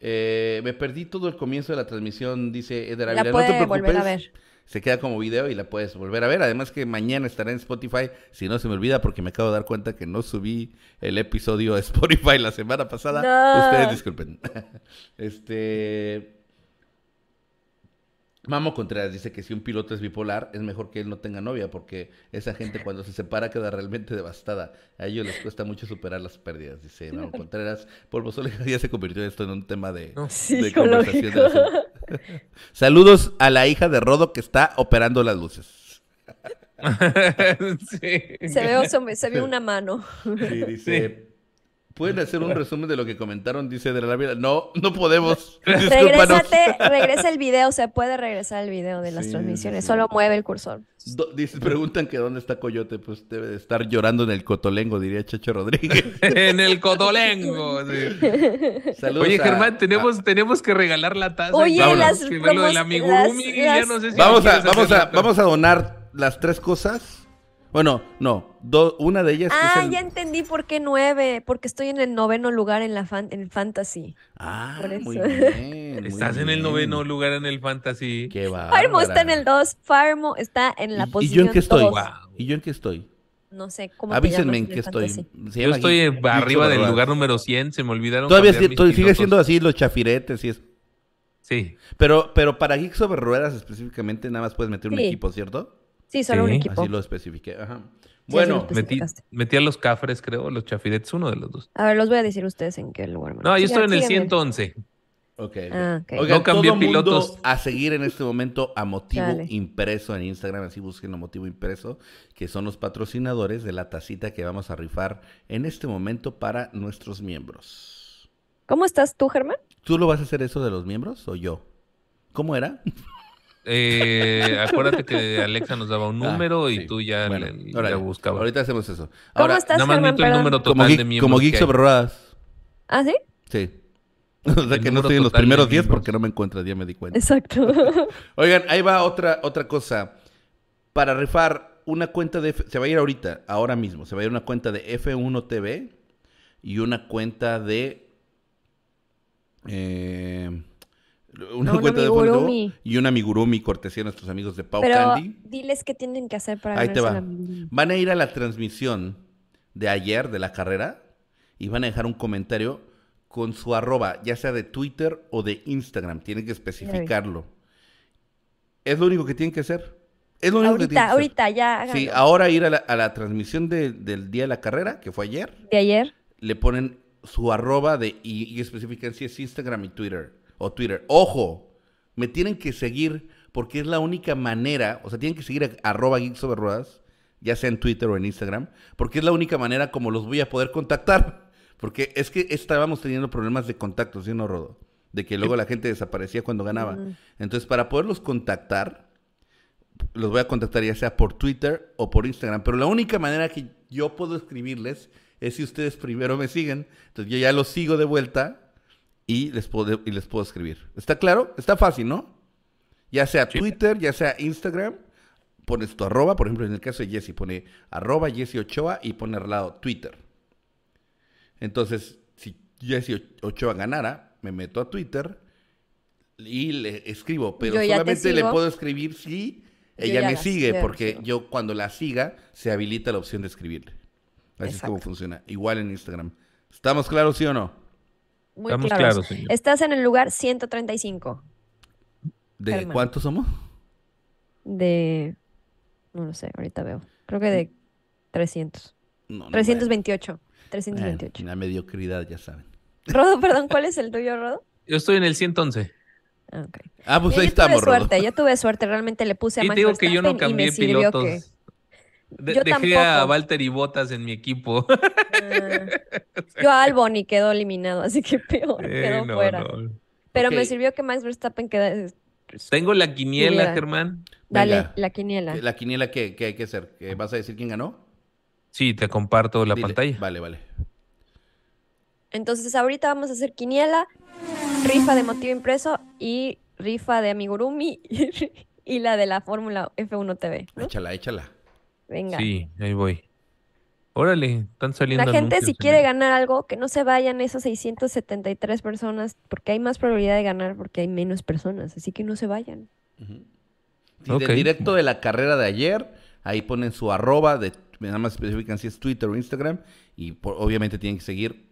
eh, me perdí todo el comienzo de la transmisión, dice Eder La Ávila. No te puede volver a ver. Se queda como video y la puedes volver a ver. Además que mañana estará en Spotify. Si no se me olvida porque me acabo de dar cuenta que no subí el episodio a Spotify la semana pasada. No. Ustedes disculpen. este... Mamo Contreras dice que si un piloto es bipolar, es mejor que él no tenga novia, porque esa gente cuando se separa queda realmente devastada. A ellos les cuesta mucho superar las pérdidas, dice Mamo Contreras. Por Pozole ya se convirtió esto en un tema de, de Psicológico. conversación. de la- Saludos a la hija de Rodo que está operando las luces. Sí. Se ve, se, se ve una mano. Sí, dice. ¿Pueden hacer un resumen de lo que comentaron? Dice de la vida. No, no podemos. Regrésate, regresa el video, se puede regresar el video de las Sí, transmisiones, sí. solo mueve el cursor. Do- dice, preguntan que dónde está Coyote. Pues debe de estar llorando en el cotolengo, diría Checho Rodríguez. en el cotolengo. sí. Saludos Oye, a- Germán, a- tenemos, tenemos que regalar la taza. Oye, las ya no sé si Vamos a, vamos a, vamos a donar las tres cosas. Bueno, no. do- una de ellas Ah, es el- ya entendí por qué nueve, porque estoy en el noveno lugar en la fan- en el fantasy. Ah, por muy bien. muy Estás en el noveno lugar en el fantasy. Qué Farmo está en el 2, Farmo está en la ¿Y- ¿Y posición yo en qué estoy? dos. Wow. ¿Y yo en qué estoy? No sé cómo Avísenme en qué estoy. Yo estoy arriba del lugar número 100. Se me olvidaron. Todavía to- sigue pilotos. siendo así los chafiretes y es. Sí. Pero, pero para Geeks sobre Ruedas específicamente nada más puedes meter un Sí. equipo, ¿cierto? Sí, solo un Sí, equipo. Así lo especifiqué. Ajá. Sí, Bueno, así lo Metí, metí a los cafres, creo, los chafiretes, uno de los dos. A ver, los voy a decir ustedes en qué lugar. me No, yo estoy en el Síganme. 111. ok. Ah, ok. Oigan, No cambié todo mundo pilotos. a seguir en este momento a Motivo. Impreso en Instagram, así busquen a Motivo Impreso, que son los patrocinadores de la tacita que vamos a rifar en este momento para nuestros miembros. ¿Cómo estás tú, Germán? ¿Tú lo vas a hacer eso de los miembros o yo? ¿Cómo era? Eh, acuérdate que Alexa nos daba un Ah, número y sí. tú ya Bueno, le, buscabas. Ahorita hacemos eso. ¿Cómo Ahora, estás, Nada más Germán? necesito el número como, total de geek, miembros. como hay. sobre Ruedas. ¿Ah, sí? Sí. O sea El que no estoy en los de primeros 10 miembros. porque no me encuentras, ya me di cuenta. Exacto. Oigan, ahí va otra, otra cosa. Para rifar una cuenta de... F- se va a ir ahorita, ahora mismo. Se va a ir una cuenta de F1 TV y una cuenta de... eh, una No, cuenta de F1 TV amigurumi. y una amigurumi cortesía a nuestros amigos de Pau Pero Candy. diles qué tienen que hacer para Ahí te va. la. Van a ir a la transmisión de ayer de la carrera y van a dejar un comentario con su arroba, ya sea de Twitter o de Instagram. Tienen que especificarlo. Es lo único que tienen que hacer. Es lo único que tienen Ahorita, que hacer. ahorita, ya. Sí, háganlo. ahora ir a la, a la transmisión de- del día de la carrera, que fue ayer, De ayer. le ponen su arroba de, y, y especifican si es Instagram y Twitter. O Twitter. ¡Ojo! Me tienen que seguir porque es la única manera, o sea, tienen que seguir a, arroba Geeks sobre Ruedas, ya sea en Twitter o en Instagram, porque es la única manera como los voy a poder contactar. Porque es que estábamos teniendo problemas de contacto, ¿sí no, Rodo? De que luego la gente desaparecía cuando ganaba. Entonces, para poderlos contactar, los voy a contactar ya sea por Twitter o por Instagram. Pero la única manera que yo puedo escribirles es si ustedes primero me siguen. Entonces yo ya los sigo de vuelta y les puedo, y les puedo escribir. ¿Está claro? Está fácil, ¿no? Ya sea Twitter, ya sea Instagram, pones tu arroba, por ejemplo, en el caso de Jesse, pone arroba Jesse Ochoa y pone al lado Twitter. Entonces, si Jesse Ochoa ganara, me meto a Twitter y le escribo, pero solamente le puedo escribir si ella me sigue, porque sigo. yo cuando la siga se habilita la opción de escribirle. Así es como funciona. Igual en Instagram. ¿Estamos claros, sí o no? Muy Estamos claros. claros. Estás en el lugar 135 ¿De Germán. cuántos somos? de... No lo sé, ahorita veo. Creo que de 300. No, no, 328. bueno. 328. Eh, la mediocridad, ya saben. Rodo, perdón, ¿cuál es el tuyo, Rodo? Yo estoy en el 111. Ah, ok. Ah, pues Mira, ahí yo tuve estamos, Rodo. suerte, yo tuve suerte, realmente le puse a Y Max te digo que yo no Verstappen y me cambié sirvió pilotos. que... De- Yo dejé a tampoco. Valtteri Bottas en mi equipo. Ah, yo a Albon y quedó eliminado, así que peor, Eh, quedó no, fuera. no. Pero me sirvió que Max Verstappen queda- Tengo la quiniela, Quiniela. Germán. Dale, Venga. la quiniela. ¿La quiniela qué, qué hay que hacer? ¿Que ¿Vas a decir quién ganó? Sí, te comparto la Dile. pantalla. Vale, vale. Entonces ahorita vamos a hacer quiniela, rifa de motivo impreso y rifa de amigurumi y la de la Fórmula F1 TV. ¿no? Échala, échala. Venga. Sí, ahí voy. Órale, están saliendo La gente si quiere ganar algo, que no se vayan esas 673 personas, porque hay más probabilidad de ganar porque hay menos personas, así que no se vayan. Sí, Ok. Del directo de la carrera de ayer, ahí ponen su arroba, de, nada más especifican si es Twitter o Instagram, y por- obviamente tienen que seguir,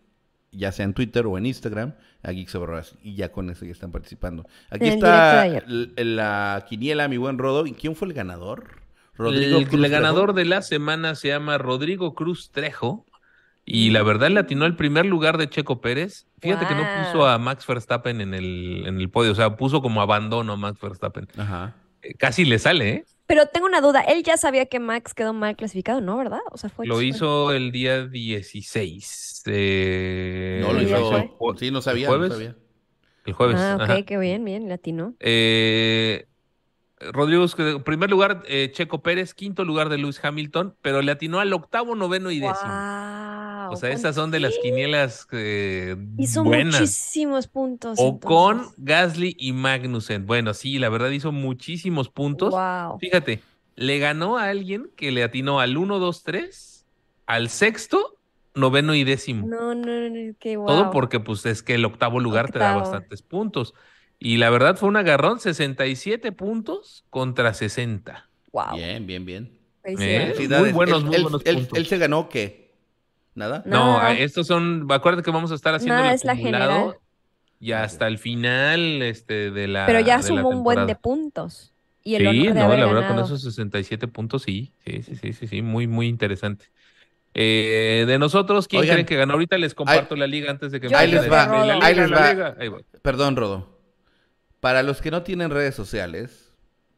ya sea en Twitter o en Instagram, a Geeks Over y ya con eso ya están participando. Aquí está la quiniela, mi buen Rodo. ¿Y quién fue el ganador? Rodrigo El, Cruz el ganador Trejo. de la semana se llama Rodrigo Cruz Trejo. Y la verdad le atinó el primer lugar de Checo Pérez. Fíjate que no puso a Max Verstappen en el, en el podio. O sea, puso como abandono a Max Verstappen. Ajá. Eh, Casi le sale, ¿eh? Pero tengo una duda, él ya sabía que Max quedó mal clasificado, ¿no? ¿Verdad? O sea, fue Lo hizo el día 16. eh, No lo ¿Y ya hizo. Sí, no sabía, ¿El no jueves? sabía. El jueves. Ah, ok, ajá. qué bien, bien, latino. Eh, Rodrigo, primer lugar, eh, Checo Pérez, quinto lugar de Lewis Hamilton, pero le atinó al octavo, noveno y décimo. Wow, O sea, esas son de las quinielas eh, Hizo buenas. muchísimos puntos. Ocon, entonces. Gasly y Magnussen. Bueno, sí, la verdad hizo muchísimos puntos. Wow. Fíjate, le ganó a alguien que le atinó al 1, 2, 3, al sexto, noveno y décimo. No, no, no, qué wow. Todo porque pues es que el octavo lugar te da bastantes puntos. Y la verdad fue un agarrón, 67 puntos contra 60. Wow. Bien, bien, bien. ¿Eh? Muy buenos, muy él- buenos él- puntos. él se ganó qué? ¿Nada? No. No, Nada. estos son, acuérdate que vamos a estar haciendo Nada, el es la acumulado general. y hasta el final este, de la Pero ya sumó un buen de puntos. Y el Sí, honor de no, haber la verdad, con esos 67 puntos, sí, sí, sí, sí, sí, sí, muy, muy interesante. Eh, de nosotros, ¿quién Oigan, creen que ganó? Ahorita les comparto la liga antes de que Yo Ahí les va, ahí les la va. liga, ahí va. Perdón, Rodo. Para los que no tienen redes sociales,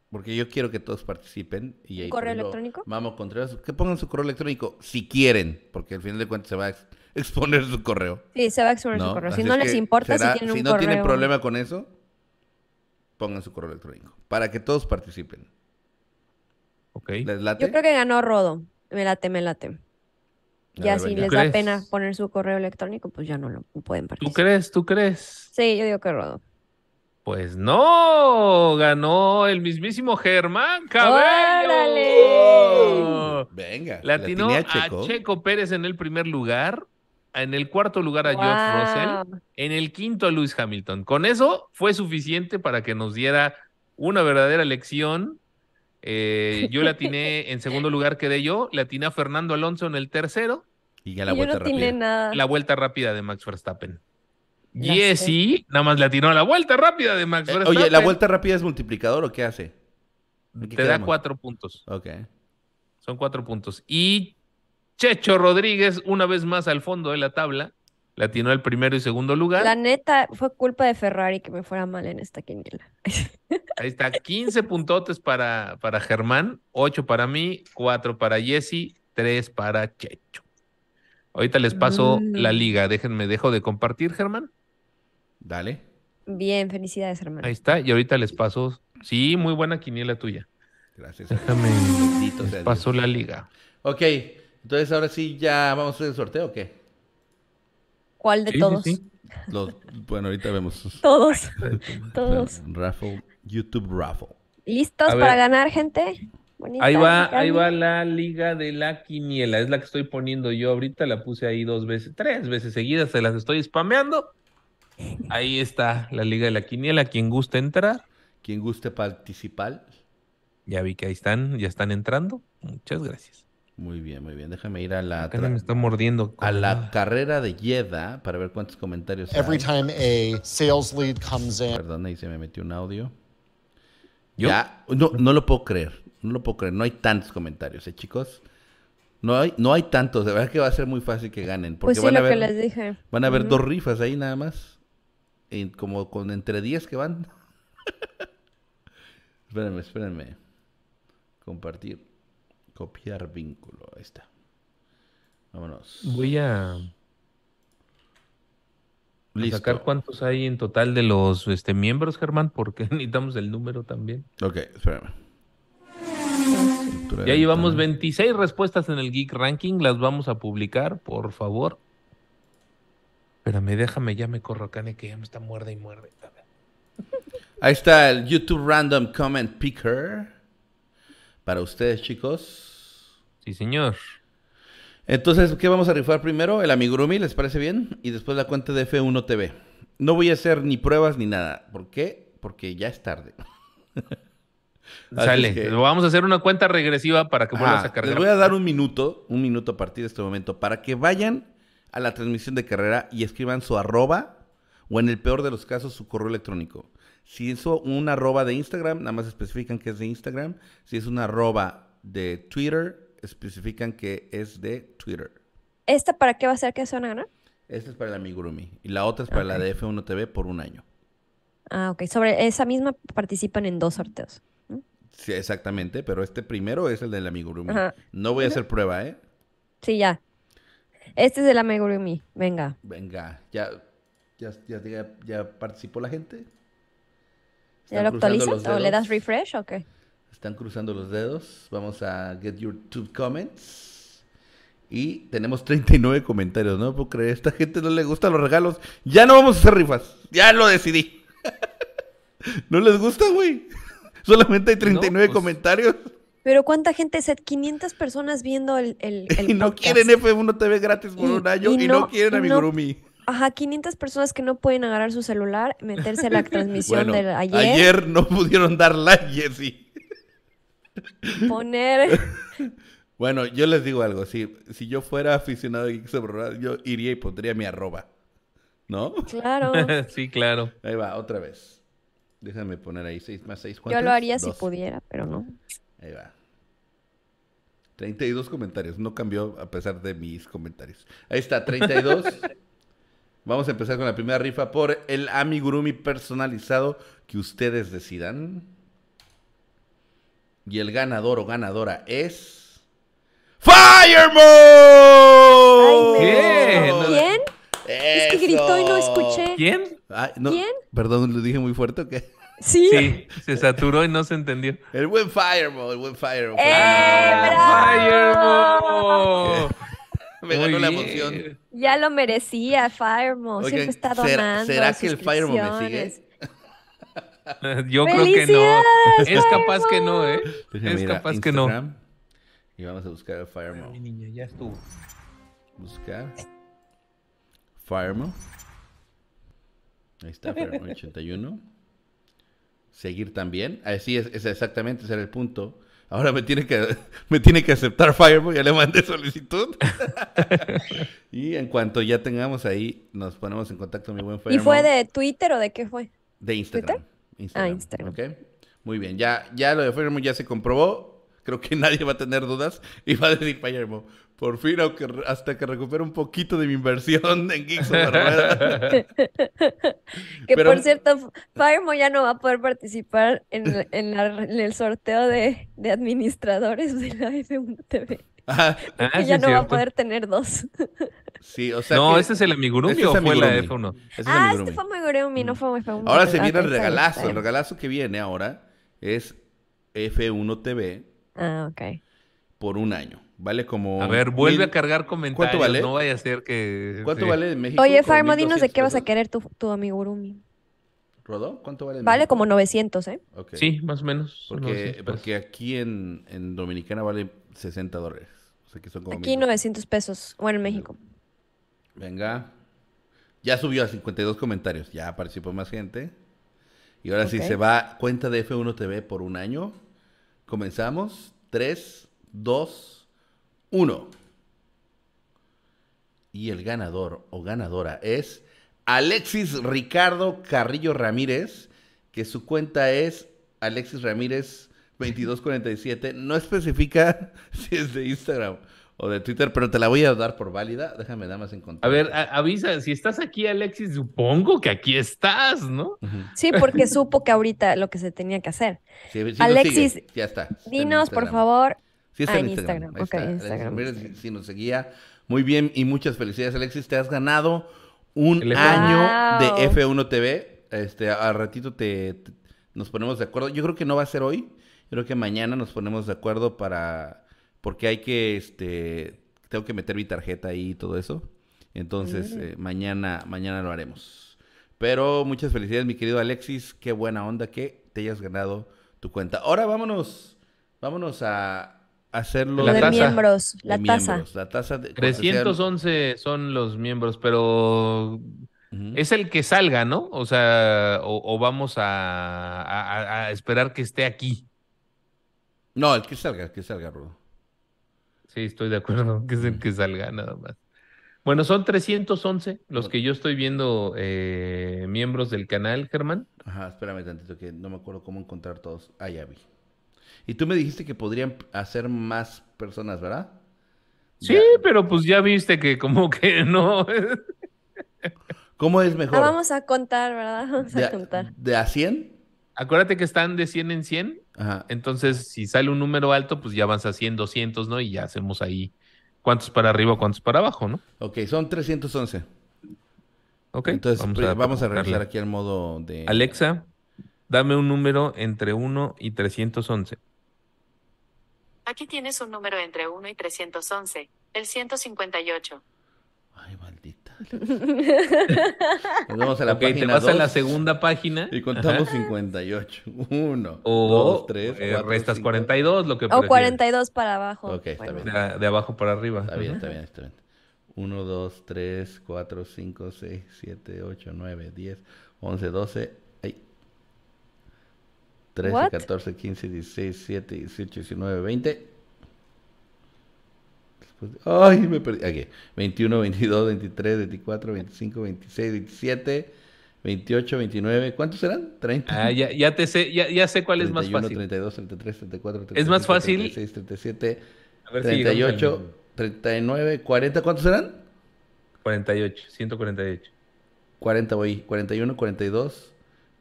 porque yo quiero que todos participen. Y ahí, ¿Correo ejemplo, electrónico? Vamos Contreras, que pongan su correo electrónico si quieren, porque al final de cuentas se va a ex- exponer su correo. Sí, se va a exponer su ¿no? correo. Así Si no es les importa, será- si tienen un no tienen correo- problema con eso, pongan su correo electrónico. Para que todos participen. Ok. ¿Les late? Yo creo que ganó Rodo. Me late, me late. Ya si les ¿Tú da crees? pena poner su correo electrónico, pues ya no lo pueden ¿Tú participar. crees? ¿Tú crees? Sí, yo digo que Rodo. Pues no, ganó el mismísimo Germán Cabello. Venga. Le atinó atiné a Checo. Pérez en el primer lugar, en el cuarto lugar a George Russell, en el quinto a Lewis Hamilton. Con eso fue suficiente para que nos diera una verdadera lección. Eh, yo le atiné en segundo lugar quedé yo, le atiné a Fernando Alonso en el tercero, Y ya la Y yo vuelta no rápida. nada. la vuelta rápida de Max Verstappen. Jesse nada más le atinó a la vuelta rápida de Max Eh, oye, ¿la vuelta rápida es multiplicador o qué hace? ¿En qué te da cuatro puntos. Ok. Son cuatro puntos. Y Checho Rodríguez, una vez más al fondo de la tabla, le atinó el primero y segundo lugar. La neta, fue culpa de Ferrari que me fuera mal en esta quiniela. Ahí está, 15 puntotes para, para Germán, 8 para mí, 4 para Jesse, 3 para Checho. Ahorita les paso Mm. la liga. Déjenme, dejo de compartir, Germán. Dale. Bien, felicidades, hermano. Ahí está, y ahorita les paso. Sí, muy buena quiniela tuya. Gracias. Déjame, les paso la liga. Ok. Entonces ahora sí ya vamos a hacer el sorteo o qué? ¿Cuál de Sí, todos? sí. Los, bueno, ahorita vemos. Todos. Todos. Raffle, YouTube Raffle. ¿Listos A para ver. ganar, gente? Bonita, Ahí va, ahí va la liga de la quiniela. Es la que estoy poniendo yo ahorita. La puse ahí dos veces, tres veces seguidas. Se las estoy spameando. Ahí está la liga de la quiniela. Quien guste entrar. Quien guste participar. Ya vi que ahí están, ya están entrando. Muchas gracias. Muy bien, muy bien. Déjame ir a la, Acá tra- me está mordiendo. a la carrera de Yeda para ver cuántos comentarios Every hay. time a sales lead comes in, Perdón, ahí se me metió un audio. ¿Yo? Ya, no, no lo puedo creer. No lo puedo creer. No hay tantos comentarios, ¿eh, chicos? No hay, no hay tantos. De verdad que va a ser muy fácil que ganen. Porque Pues sí, van, a lo que les dije. van a haber Ujú. dos rifas ahí nada más. Como con entre 10 que van. espérenme, espérenme. Compartir. Copiar vínculo. Ahí está. Vámonos. Voy a. ¿A Listo. sacar cuántos hay en total de los este, miembros, Germán? Porque necesitamos el número también. Ok, espérame. Ya llevamos 26 respuestas en el Geek Ranking. Las vamos a publicar, por favor. Espérame, déjame, ya me corro, Cane, que ya me está muerde y muerde. Ahí está el YouTube Random Comment Picker. Para ustedes, chicos. Sí, señor. Entonces, ¿qué vamos a rifar primero? El amigurumi, ¿les parece bien? Y después la cuenta de F1 TV. No voy a hacer ni pruebas ni nada. ¿Por qué? Porque ya es tarde. Sale. que- Vamos a hacer una cuenta regresiva para que vuelvas Ajá, a cargar. Les voy a dar un minuto, un minuto a partir de este momento, para que vayan a la transmisión de carrera y escriban su arroba o en el peor de los casos su correo electrónico. Si es un arroba de Instagram, nada más especifican que es de Instagram. Si es un arroba de Twitter, especifican que es de Twitter. ¿Esta para qué va a ser que se van a ganar? Esta es para el amigurumi y la otra es para la de F1 TV por un año. Ah, ok. Sobre esa misma participan en dos sorteos. Sí, exactamente, pero este primero es el del amigurumi. Ajá. No voy a hacer prueba, ¿eh? Sí, ya. Este es el amigurumi. Venga. Venga, ya, ya, ya, ya, ya participó la gente. ¿Ya lo actualizas o le das refresh o qué? Están cruzando los dedos. Vamos a get your two comments. Y tenemos 39 comentarios, no puedo creer. A esta gente no le gustan los regalos. Ya no vamos a hacer rifas. Ya lo decidí. ¿No les gusta, güey? Solamente hay 39 pues. comentarios. Pero ¿cuánta gente? Set 500 personas viendo el, el, el y no podcast. quieren F1 TV gratis por Y- un año. y Y, no, no- quieren y no- amigurumi. Ajá, 500 personas que no pueden agarrar su celular, meterse a la transmisión Bueno, del ayer, ayer no pudieron dar like, Jessy. poner... Bueno, yo les digo algo, si, si yo fuera aficionado de Geeks yo iría y pondría mi arroba. ¿No? Claro. sí, claro. Ahí va, otra vez. Déjame poner ahí 6 más 6. Yo lo haría si pudiera, pero no. Ahí va. 32 comentarios, no cambió a pesar de mis comentarios. Ahí está, 32. Vamos a empezar con la primera rifa por el amigurumi personalizado que ustedes decidan. Y el ganador o ganadora es... ¡Firemo! Bien. ¿Quién? Es que gritó y no escuché. ¿Quién? Ay, no, ¿Quién? Perdón, lo dije muy fuerte, ¿o qué? Sí. Sí, se saturó y no se entendió. El buen Firemo, el buen Firemo. ¡Eh, bravo! ¡Firemo! Me ganó la emoción. Ya lo merecía, Firemo. Oigan, Siempre está ¿será- donando. será que el Firemo me sigue? Yo creo que no. ¡Felicidades, Es capaz que no, ¿eh? Déjame Es a capaz que no. Instagram Y vamos a buscar el Firemo. Mi niña, ya estuvo. Buscar. Firemo. Ahí está, Firemo 81. Seguir también. Así es, es exactamente, ese era el punto. Ahora me tiene que, me tiene que aceptar Firemo, ya le mandé solicitud. y en cuanto ya tengamos ahí, nos ponemos en contacto, mi buen ¿Y Firemo. fue de Twitter o de qué fue? De Instagram. Ah, Instagram. ¿ok? Muy bien, ya, ya lo de Firemo ya se comprobó. Creo que nadie va a tener dudas y va a decir Firemo. Por fin, aunque hasta que recupere un poquito de mi inversión en Geeks. Que Pero- por cierto, Firemo ya no va a poder participar en, el- en la- en el sorteo de, de administradores de la F1 TV. Ah, Ah, sí, ya no va a poder tener dos. sí, o sea No, que- ese es el amigurumi este es o fue la amigurumi. F1. Ese es ah, amigurumi. este fue Amigurumi, no fue F1. Ahora se viene el regalazo. El regalazo que viene ahora es F1 TV Ah, ok. por un año. Vale como. A ver, vuelve mil- a cargar comentarios. vale? No vaya a ser que. ¿Cuánto sí. vale en México? Oye, ¿Como Firemo, dinos de 1200 qué vas a querer tu, tu Amigurumi. ¿Rodó? ¿Cuánto vale en Vale México? como 900, ¿eh? Sí, más o menos. Porque, 900 pesos. porque aquí en, en Dominicana vale 60 dólares. O sea que son como Aquí 1200. 900 pesos. Bueno, en México. Venga. Ya subió a 52 comentarios. Ya participó más gente. Y ahora sí Ok. se va cuenta de F1 TV por un año. Comenzamos. 3, 2, 1. Y el ganador o ganadora es Alexis Ricardo Carrillo Ramírez, que su cuenta es Alexis Ramírez 2247. No especifica si es de Instagram o de Twitter, pero te la voy a dar por válida. Déjame nada más encontrar. A ver, a- avisa, si estás aquí, Alexis, supongo que aquí estás, ¿no? Sí, porque supo que ahorita lo que se tenía que hacer. Sí, sí nos Alexis, sigue, ya está. Dinos, por favor. Sí está Ah, en Instagram. Instagram. Ahí Ok, está. Alexis Instagram, si- si nos seguía. Muy bien y muchas felicidades, Alexis. Te has ganado un El F1. año Wow. de F1 TV. Este, al ratito te, te- nos ponemos de acuerdo. Yo creo que no va a ser hoy. Yo creo que mañana nos ponemos de acuerdo para porque hay que este tengo que meter mi tarjeta ahí y todo eso. Entonces, eh, mañana mañana lo haremos. Pero muchas felicidades, mi querido Alexis. Qué buena onda que te hayas ganado tu cuenta. Ahora vámonos vámonos a hacerlo La de taza. miembros, de la taza. miembros, La taza de 311 son los miembros, pero es el que salga, ¿no? O sea, o, o vamos a, a- a esperar que esté aquí. No, el que salga, el que salga, Rudo. Sí, estoy de acuerdo, que es el que salga nada más. Bueno, son 311 los que yo estoy viendo eh, miembros del canal, Germán. Ajá, espérame tantito que no me acuerdo cómo encontrar todos. Ah, ya vi. Y tú me dijiste que podrían hacer más personas, ¿verdad? Sí, Ya. pero pues ya viste que como que no. ¿Cómo es mejor? Ah, vamos a contar, ¿verdad? Vamos ¿De, a contar. de a 100? Acuérdate que están de 100 en 100, Ajá. entonces si sale un número alto, pues ya vas a 100, 200, ¿no? Y ya hacemos ahí cuántos para arriba, cuántos para abajo, ¿no? Ok, son 311. Ok, Entonces vamos a, vamos a regresar aquí al modo de... Alexa, dame un número entre 1 y 311. Aquí tienes un número entre 1 y 311, el 158. Nos vamos a la ok, te página vas a la 2 segunda página. y contamos Ajá. 58. 1, O 2, 3, eh, restas 42, lo que O prefieras. 42 para abajo. Ok, está Bueno. bien. De, de abajo para arriba. Está bien, está bien, está bien. 1, 2, 3, 4, 5, 6, 7, 8, 9, 10, 11, 12, ay. 13, What? 14, 15, 16, 17, 18, 19, 20. Después de- Ay, me perdí. Aquí. 21, 22, 23, 24, 25, 26, 27, 28, 29. ¿Cuántos eran? 30. Ah, ya, ya te sé, ya, ya sé cuál es más 31, fácil. 32, 33, 34, 35, Es más fácil. 36, 37, A ver si llegamos al 38, 39, 40. ¿Cuántos eran? 48, 148. 40 voy. 41, 42,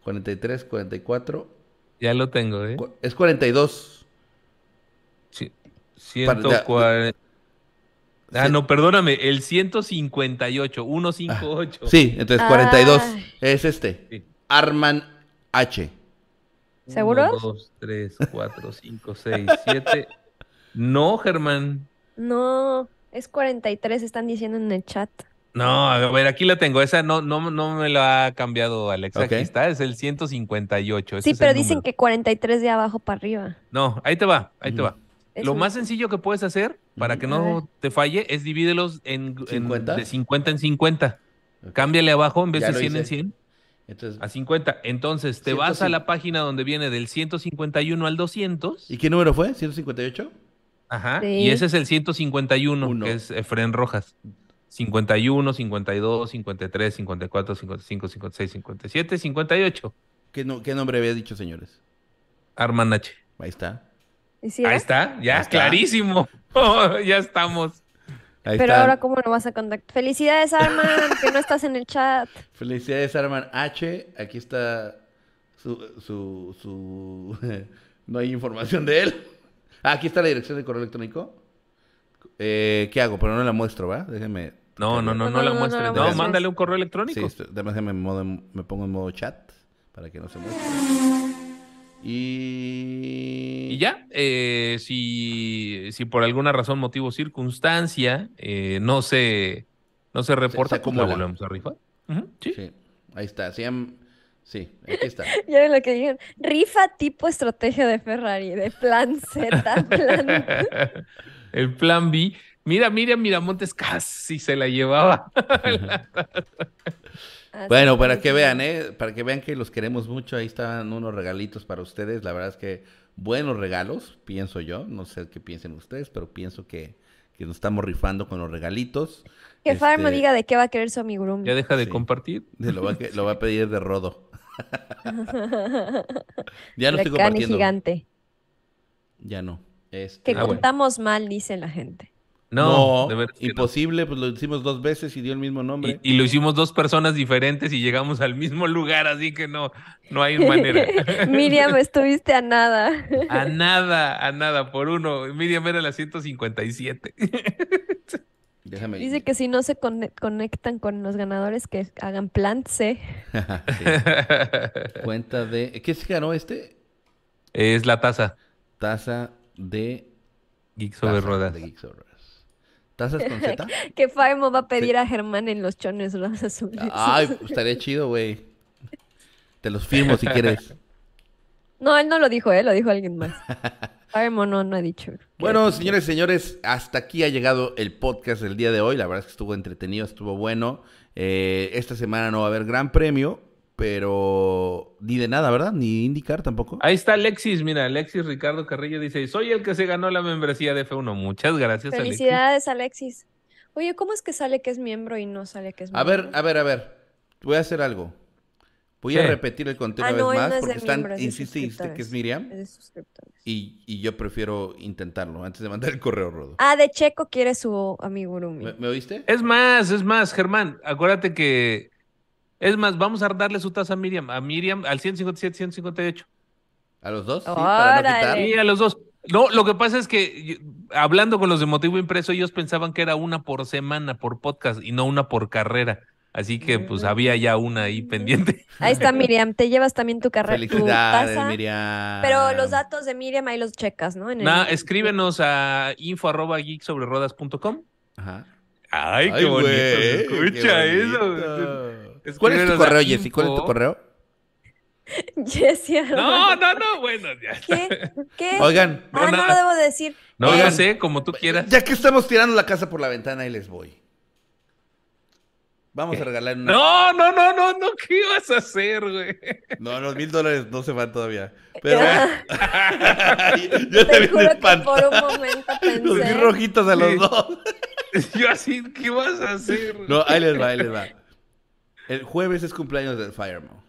43, 44. Ya lo tengo, ¿eh? Es 42. Sí, Para- de- 140. Ah, no, perdóname, el 158, 158. Sí, entonces 42 Ay. es este. Sí. Arman H. ¿Seguros? 1, 2, 3, 4, 5, 6, 7. No, Germán. No, es 43, están diciendo en el chat. No, a ver, aquí la tengo. Esa no, no, no me la ha cambiado Alexa. Ok. Aquí está, es el 158. ese Sí, es pero el dicen número. que 43 de abajo para arriba. No, ahí te va, ahí te va. Lo más sencillo que puedes hacer para que no te falle es divídelos en, en- 50. de 50 en 50. Ok. Cámbiale abajo en vez Ya de lo 100 en hice. 100 Entonces, a 50. Entonces te vas a 105. la página donde viene del 151 al 200. ¿y qué número fue? ¿158? Ajá. Sí. Y ese es el 151, Uno. que es Efren Rojas. 51, 52, 53, 54, 55, 56, 57, 58. ¿Qué, no- qué nombre había dicho, señores? Arman H. Ahí está. ¿Y sí Ahí está, ya, Ahí está. clarísimo. Oh, ya estamos. Ahí Pero ahora, ¿cómo lo vas a contactar? Felicidades, Arman, que no estás en el chat. Felicidades, Arman H. Aquí está su, su, su... no hay información de él. Ah, aquí está la dirección de correo electrónico. Eh, ¿Qué hago? Pero no la muestro, ¿va? Déjenme... No, no, no, No, no, no, la no, no muestres. No, mándale un correo Sí, electrónico. esto- además modo- me pongo en modo chat para que no se muestre. Y... Y ya, eh, si, si por alguna razón, motivo, circunstancia, eh, no se, no se reporta, se la acumula. volvemos a rifar. Sí. Sí, ahí está. Sí, aquí está. Ya ven lo que dijeron. Rifa tipo estrategia de Ferrari, de plan Z, plan... El plan B. Mira, Miriam Miramontes casi se la llevaba. Así Bueno, para que vean, ¿eh? Para que vean que los queremos mucho. Ahí están unos regalitos para ustedes. La verdad es que buenos regalos, pienso yo. No sé qué piensen ustedes, pero pienso que, que nos estamos rifando con los regalitos. Que Farma Este, diga de qué va a querer su amigurumi. Ya deja de Sí. compartir. Lo va, a, que- lo va a pedir de rodo. ya no La estoy compartiendo. gigante. Ya no. Este, Que Ah, bueno. contamos mal, dice la gente. No, No, de veras que no. imposible, pues lo hicimos dos veces y dio el mismo nombre. Y, y lo hicimos dos personas diferentes y llegamos al mismo lugar, así que no, no hay manera. Miriam, estuviste a nada. A nada, a nada, por uno. Miriam era la 157. Déjame. Dice que si no se conectan con los ganadores, que hagan plan C. Sí. Cuenta de. ¿Qué se ganó este? es la taza. Taza de. Geek sobre taza ruedas. De Geeks Over Ruedas. ¿Tazas con Z? Que Faimo va a pedir a Germán en los chones los azules. Ay, pues, estaría chido, güey. Te los firmo si quieres. No, él no lo dijo, ¿eh? Lo dijo alguien más. Faimo no, no ha dicho. Bueno, señores señores, hasta aquí ha llegado el podcast del día de hoy. La verdad es que estuvo entretenido, estuvo bueno. Eh, esta semana no va a haber gran premio, pero ni de nada, ¿verdad? Ni indicar tampoco. Ahí está Alexis, mira, Alexis Ricardo Carrillo dice, soy el que se ganó la membresía de F1. Muchas gracias, Alexis. Felicidades, Alexis. Oye, ¿cómo es que sale que es miembro y no sale que es A miembro? ver, a ver, a ver. Voy a hacer algo. Voy a repetir el conteo Ah, una no, vez más no es porque están, miembro, es de insiste, insiste que es. Miriam Es de suscriptores. y, y yo prefiero intentarlo antes de mandar el correo rodo. Ah, de Checo quiere su amigurumi. ¿Me, me oíste? Es más, es más, Germán, acuérdate que... Es más, vamos a darle su taza a Miriam, a Miriam al 157, 158. ¿A los dos? Sí, para no quitar. Órale. Sí, a los dos. No, lo que pasa es que yo- hablando con los de Motivo Impreso, ellos pensaban que era una por semana, por podcast, y no una por carrera. Así que pues había ya una ahí pendiente. Ahí está Miriam, te llevas también tu carrera, tu Felicidades, taza, Miriam. pero los datos de Miriam ahí los checas, ¿no? En el- Nah, escríbenos a info arroba geeksobrerodas.com. Ajá. Ay, Ay, qué bonito se güey, escucha qué eso. ¿Cuál es tu correo, Jessy? ¿Cuál es tu correo? Jessie, No, no, no, bueno, ya. ¿Qué? ¿Qué? Oigan, ah, no lo debo decir. No, Oigan. yo sé, como tú quieras. ya que estamos tirando la casa por la ventana, ahí les voy. Vamos a regalar una. No, no, no, no, no, ¿qué ibas a hacer, güey? No, los mil dólares no se van todavía. Pero. Yo te te juro que por un momento Los vi pensé. rojitos a los Sí. dos. Yo así, ¿qué vas a hacer? No, ahí les va, ahí les va. El jueves es cumpleaños del Firemo.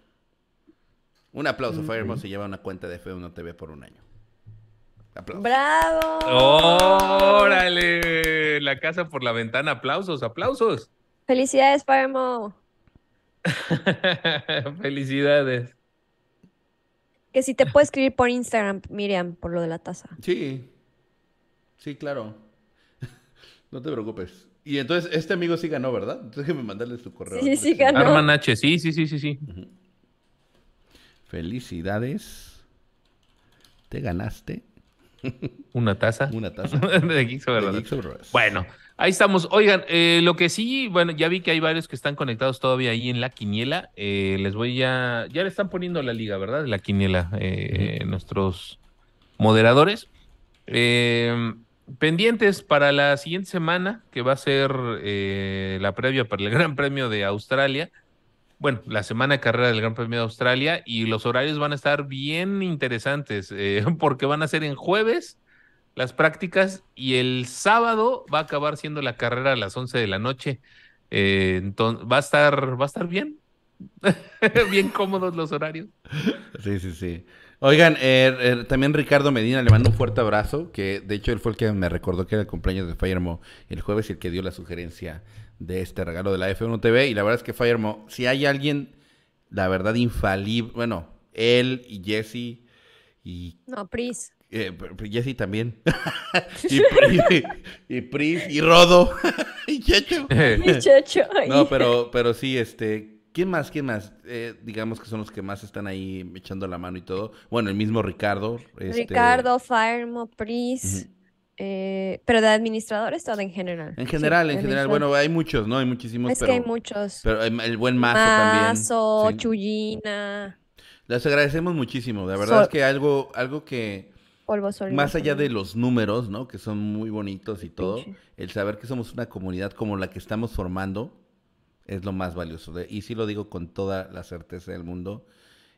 Un aplauso, Firemo se lleva una cuenta de F1 TV por un año. Aplausos. ¡Bravo! Órale, la casa por la ventana, aplausos, aplausos. Felicidades, Firemo. Felicidades. Que si te puedo escribir por Instagram, Miriam, por lo de la taza. Sí. Sí, claro. No te preocupes. Y entonces, este amigo sí ganó, ¿verdad? Entonces déjeme mandarle su correo. Sí, sí ganó. Arman H, sí, sí, sí, sí, sí. Felicidades. Te ganaste Una taza. una taza de Geeks. Bueno, ahí estamos. Oigan, eh, lo que sí, bueno, ya vi que hay varios que están conectados todavía ahí en la quiniela. Eh, les voy a. Ya le están poniendo la liga, ¿verdad? La quiniela, eh, nuestros moderadores. Eh, pendientes para la siguiente semana, que va a ser eh, la previa para el Gran Premio de Australia. Bueno, la semana de carrera del Gran Premio de Australia y los horarios van a estar bien interesantes eh, porque van a ser en jueves las prácticas y el sábado va a acabar siendo la carrera a las 11 de la noche. Eh, entonces, va a estar, va a estar bien. bien cómodos los horarios. Sí, sí, sí. Oigan, eh, eh, también Ricardo Medina le mando un fuerte abrazo, que de hecho él fue el que me recordó que era el cumpleaños de Firemo el jueves y el que dio la sugerencia de este regalo de la F1 TV. Y la verdad es que Firemo, si hay alguien, la verdad, infalible, bueno, él y Jesse y No, Pris. eh, Jesse también. y, Pri- y Pris y Rodo y Checho. Muchacho. No, pero, pero sí, este, ¿quién más? ¿Quién más? Eh, digamos que son los que más están ahí echando la mano y todo. Bueno, el mismo Ricardo. este, Ricardo, Firemo, Pris. Eh, pero de administradores, todo en general. En general, Sí, en general. Bueno, hay muchos, ¿no? Hay muchísimos, Es pero, que hay muchos. pero el, el buen Mazo también. Mazo, sí. Chullina, Les agradecemos muchísimo. La verdad Sol- es que algo, algo que, Sólido. más allá de los números, ¿no? Que son muy bonitos y todo, Pinche. el saber que somos una comunidad como la que estamos formando es lo más valioso. De- Y sí lo digo con toda la certeza del mundo,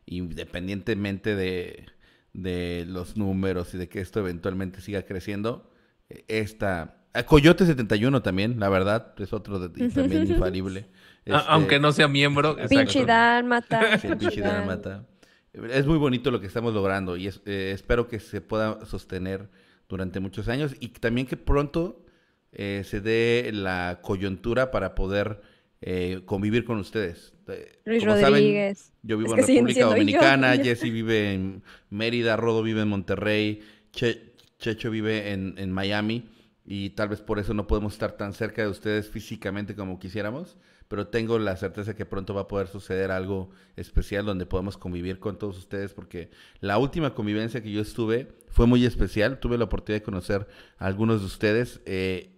independientemente de, de los números y de que esto eventualmente siga creciendo. eh, Esta... a Coyote 71 también, la verdad, es otro de- también infalible. Este, Aunque no sea miembro. Pinche. Dálmata. Sí, Dálmata. Es muy bonito lo que estamos logrando y es- eh, espero que se pueda sostener durante muchos años y también que pronto eh, se dé la coyuntura para poder eh, convivir con ustedes. Eh, Luis como saben, Rodríguez. yo vivo Es en República yo. Dominicana, Jesse vive en Mérida, Rodo vive en Monterrey, Che- Checho vive en, en Miami y tal vez por eso no podemos estar tan cerca de ustedes físicamente como quisiéramos, pero tengo la certeza que pronto va a poder suceder algo especial donde podamos convivir con todos ustedes, porque la última convivencia que yo estuve fue muy especial, tuve la oportunidad de conocer a algunos de ustedes eh,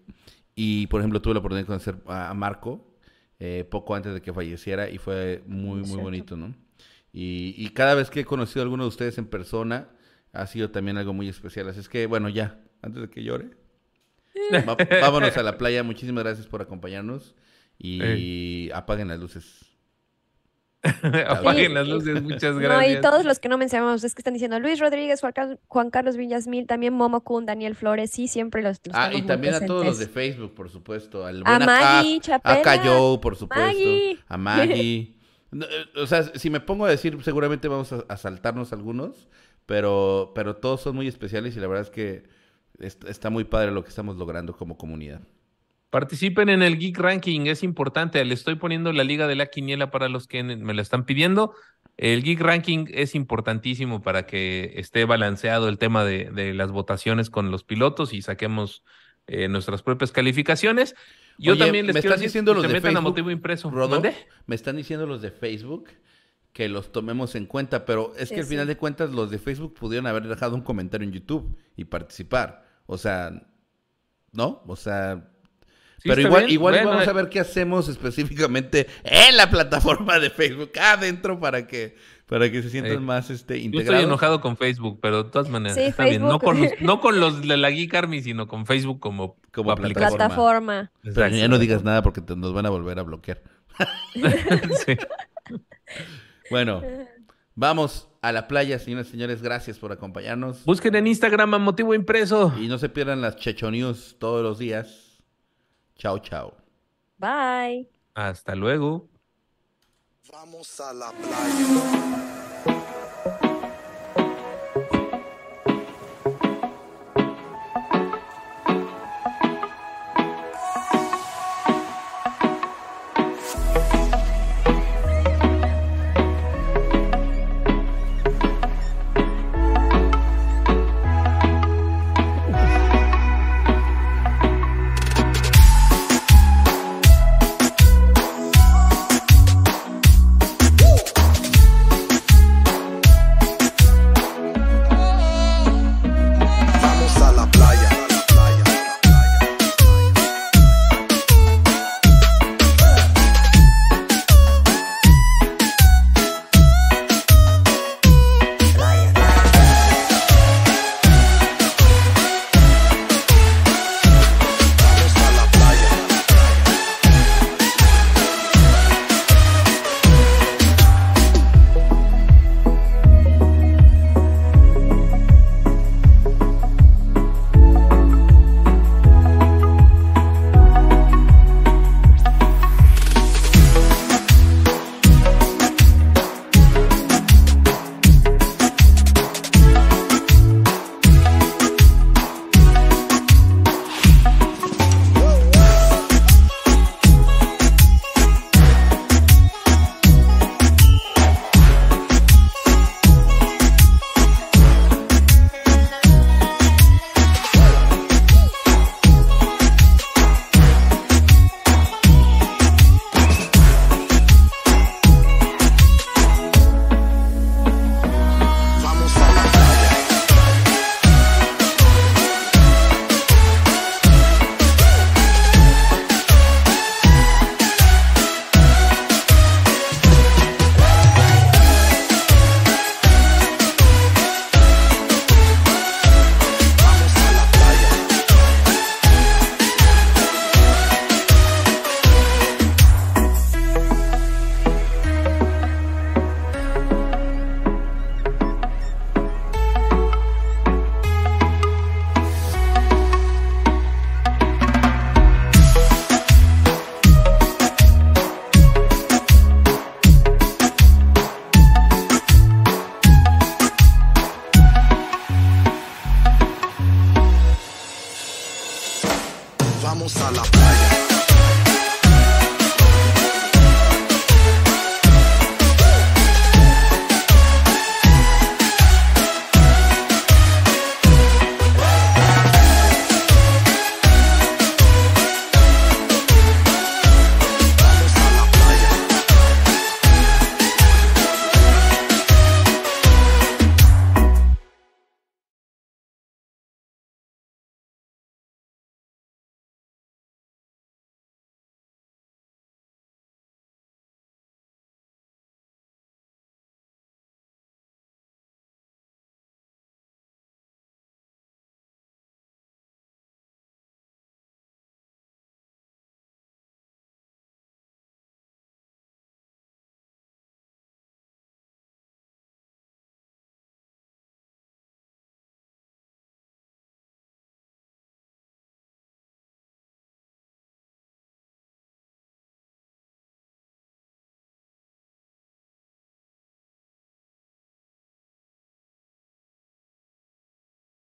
y, por ejemplo, tuve la oportunidad de conocer a Marco eh, poco antes de que falleciera y fue muy, muy bonito, ¿no? Y, y cada vez que he conocido a alguno de ustedes en persona, ha sido también algo muy especial. Así es que, bueno, ya, antes de que llore, va- vámonos a la playa. Muchísimas gracias por acompañarnos y apaguen las luces. Apaguen Sí, las luces, muchas No, y gracias. todos los que no mencionamos es que están diciendo Luis Rodríguez, Juan Car- Juan Carlos Villasmil, también Momo Kun, Daniel Flores, sí, siempre los, los Ah, y muy también a todos los de. Facebook, por supuesto. Al A Maggie a, Chapela. a Cayo, por supuesto. Maggie. A Maggie. Eh, o sea, si me pongo a decir, seguramente vamos a, a saltarnos algunos, pero, pero todos son muy especiales y la verdad es que est- está muy padre lo que estamos logrando como comunidad. Participen en el Geek Ranking, es importante. Le estoy poniendo la liga de la quiniela para los que me la están pidiendo. El Geek Ranking es importantísimo para que esté balanceado el tema de, de las votaciones con los pilotos y saquemos eh, nuestras propias calificaciones. Yo Oye, también les me quiero están decir diciendo que los se de metan a Facebook, motivo impreso. Rodo, me están diciendo los de Facebook que los tomemos en cuenta, pero es que Sí, al final sí. de cuentas los de Facebook pudieron haber dejado un comentario en YouTube y participar. O sea, ¿no? O sea, Sí, pero igual, bien. igual Bueno, vamos eh, a ver qué hacemos específicamente en la plataforma de Facebook adentro para que para que se sientan Eh, más este Yo integrados. estoy enojado con Facebook, pero de todas maneras Sí, está bien. No con, los, no con los de la Geek Army, sino con Facebook como, Como. Plataforma. Pero ya no digas nada porque te- nos van a volver a bloquear. Sí. Bueno, vamos a la playa, señoras y señores. Gracias por acompañarnos. Busquen en Instagram a motivo impreso. Y no se pierdan las Checho News todos los días. Chao, chao. Bye. Hasta luego. Vamos a la playa.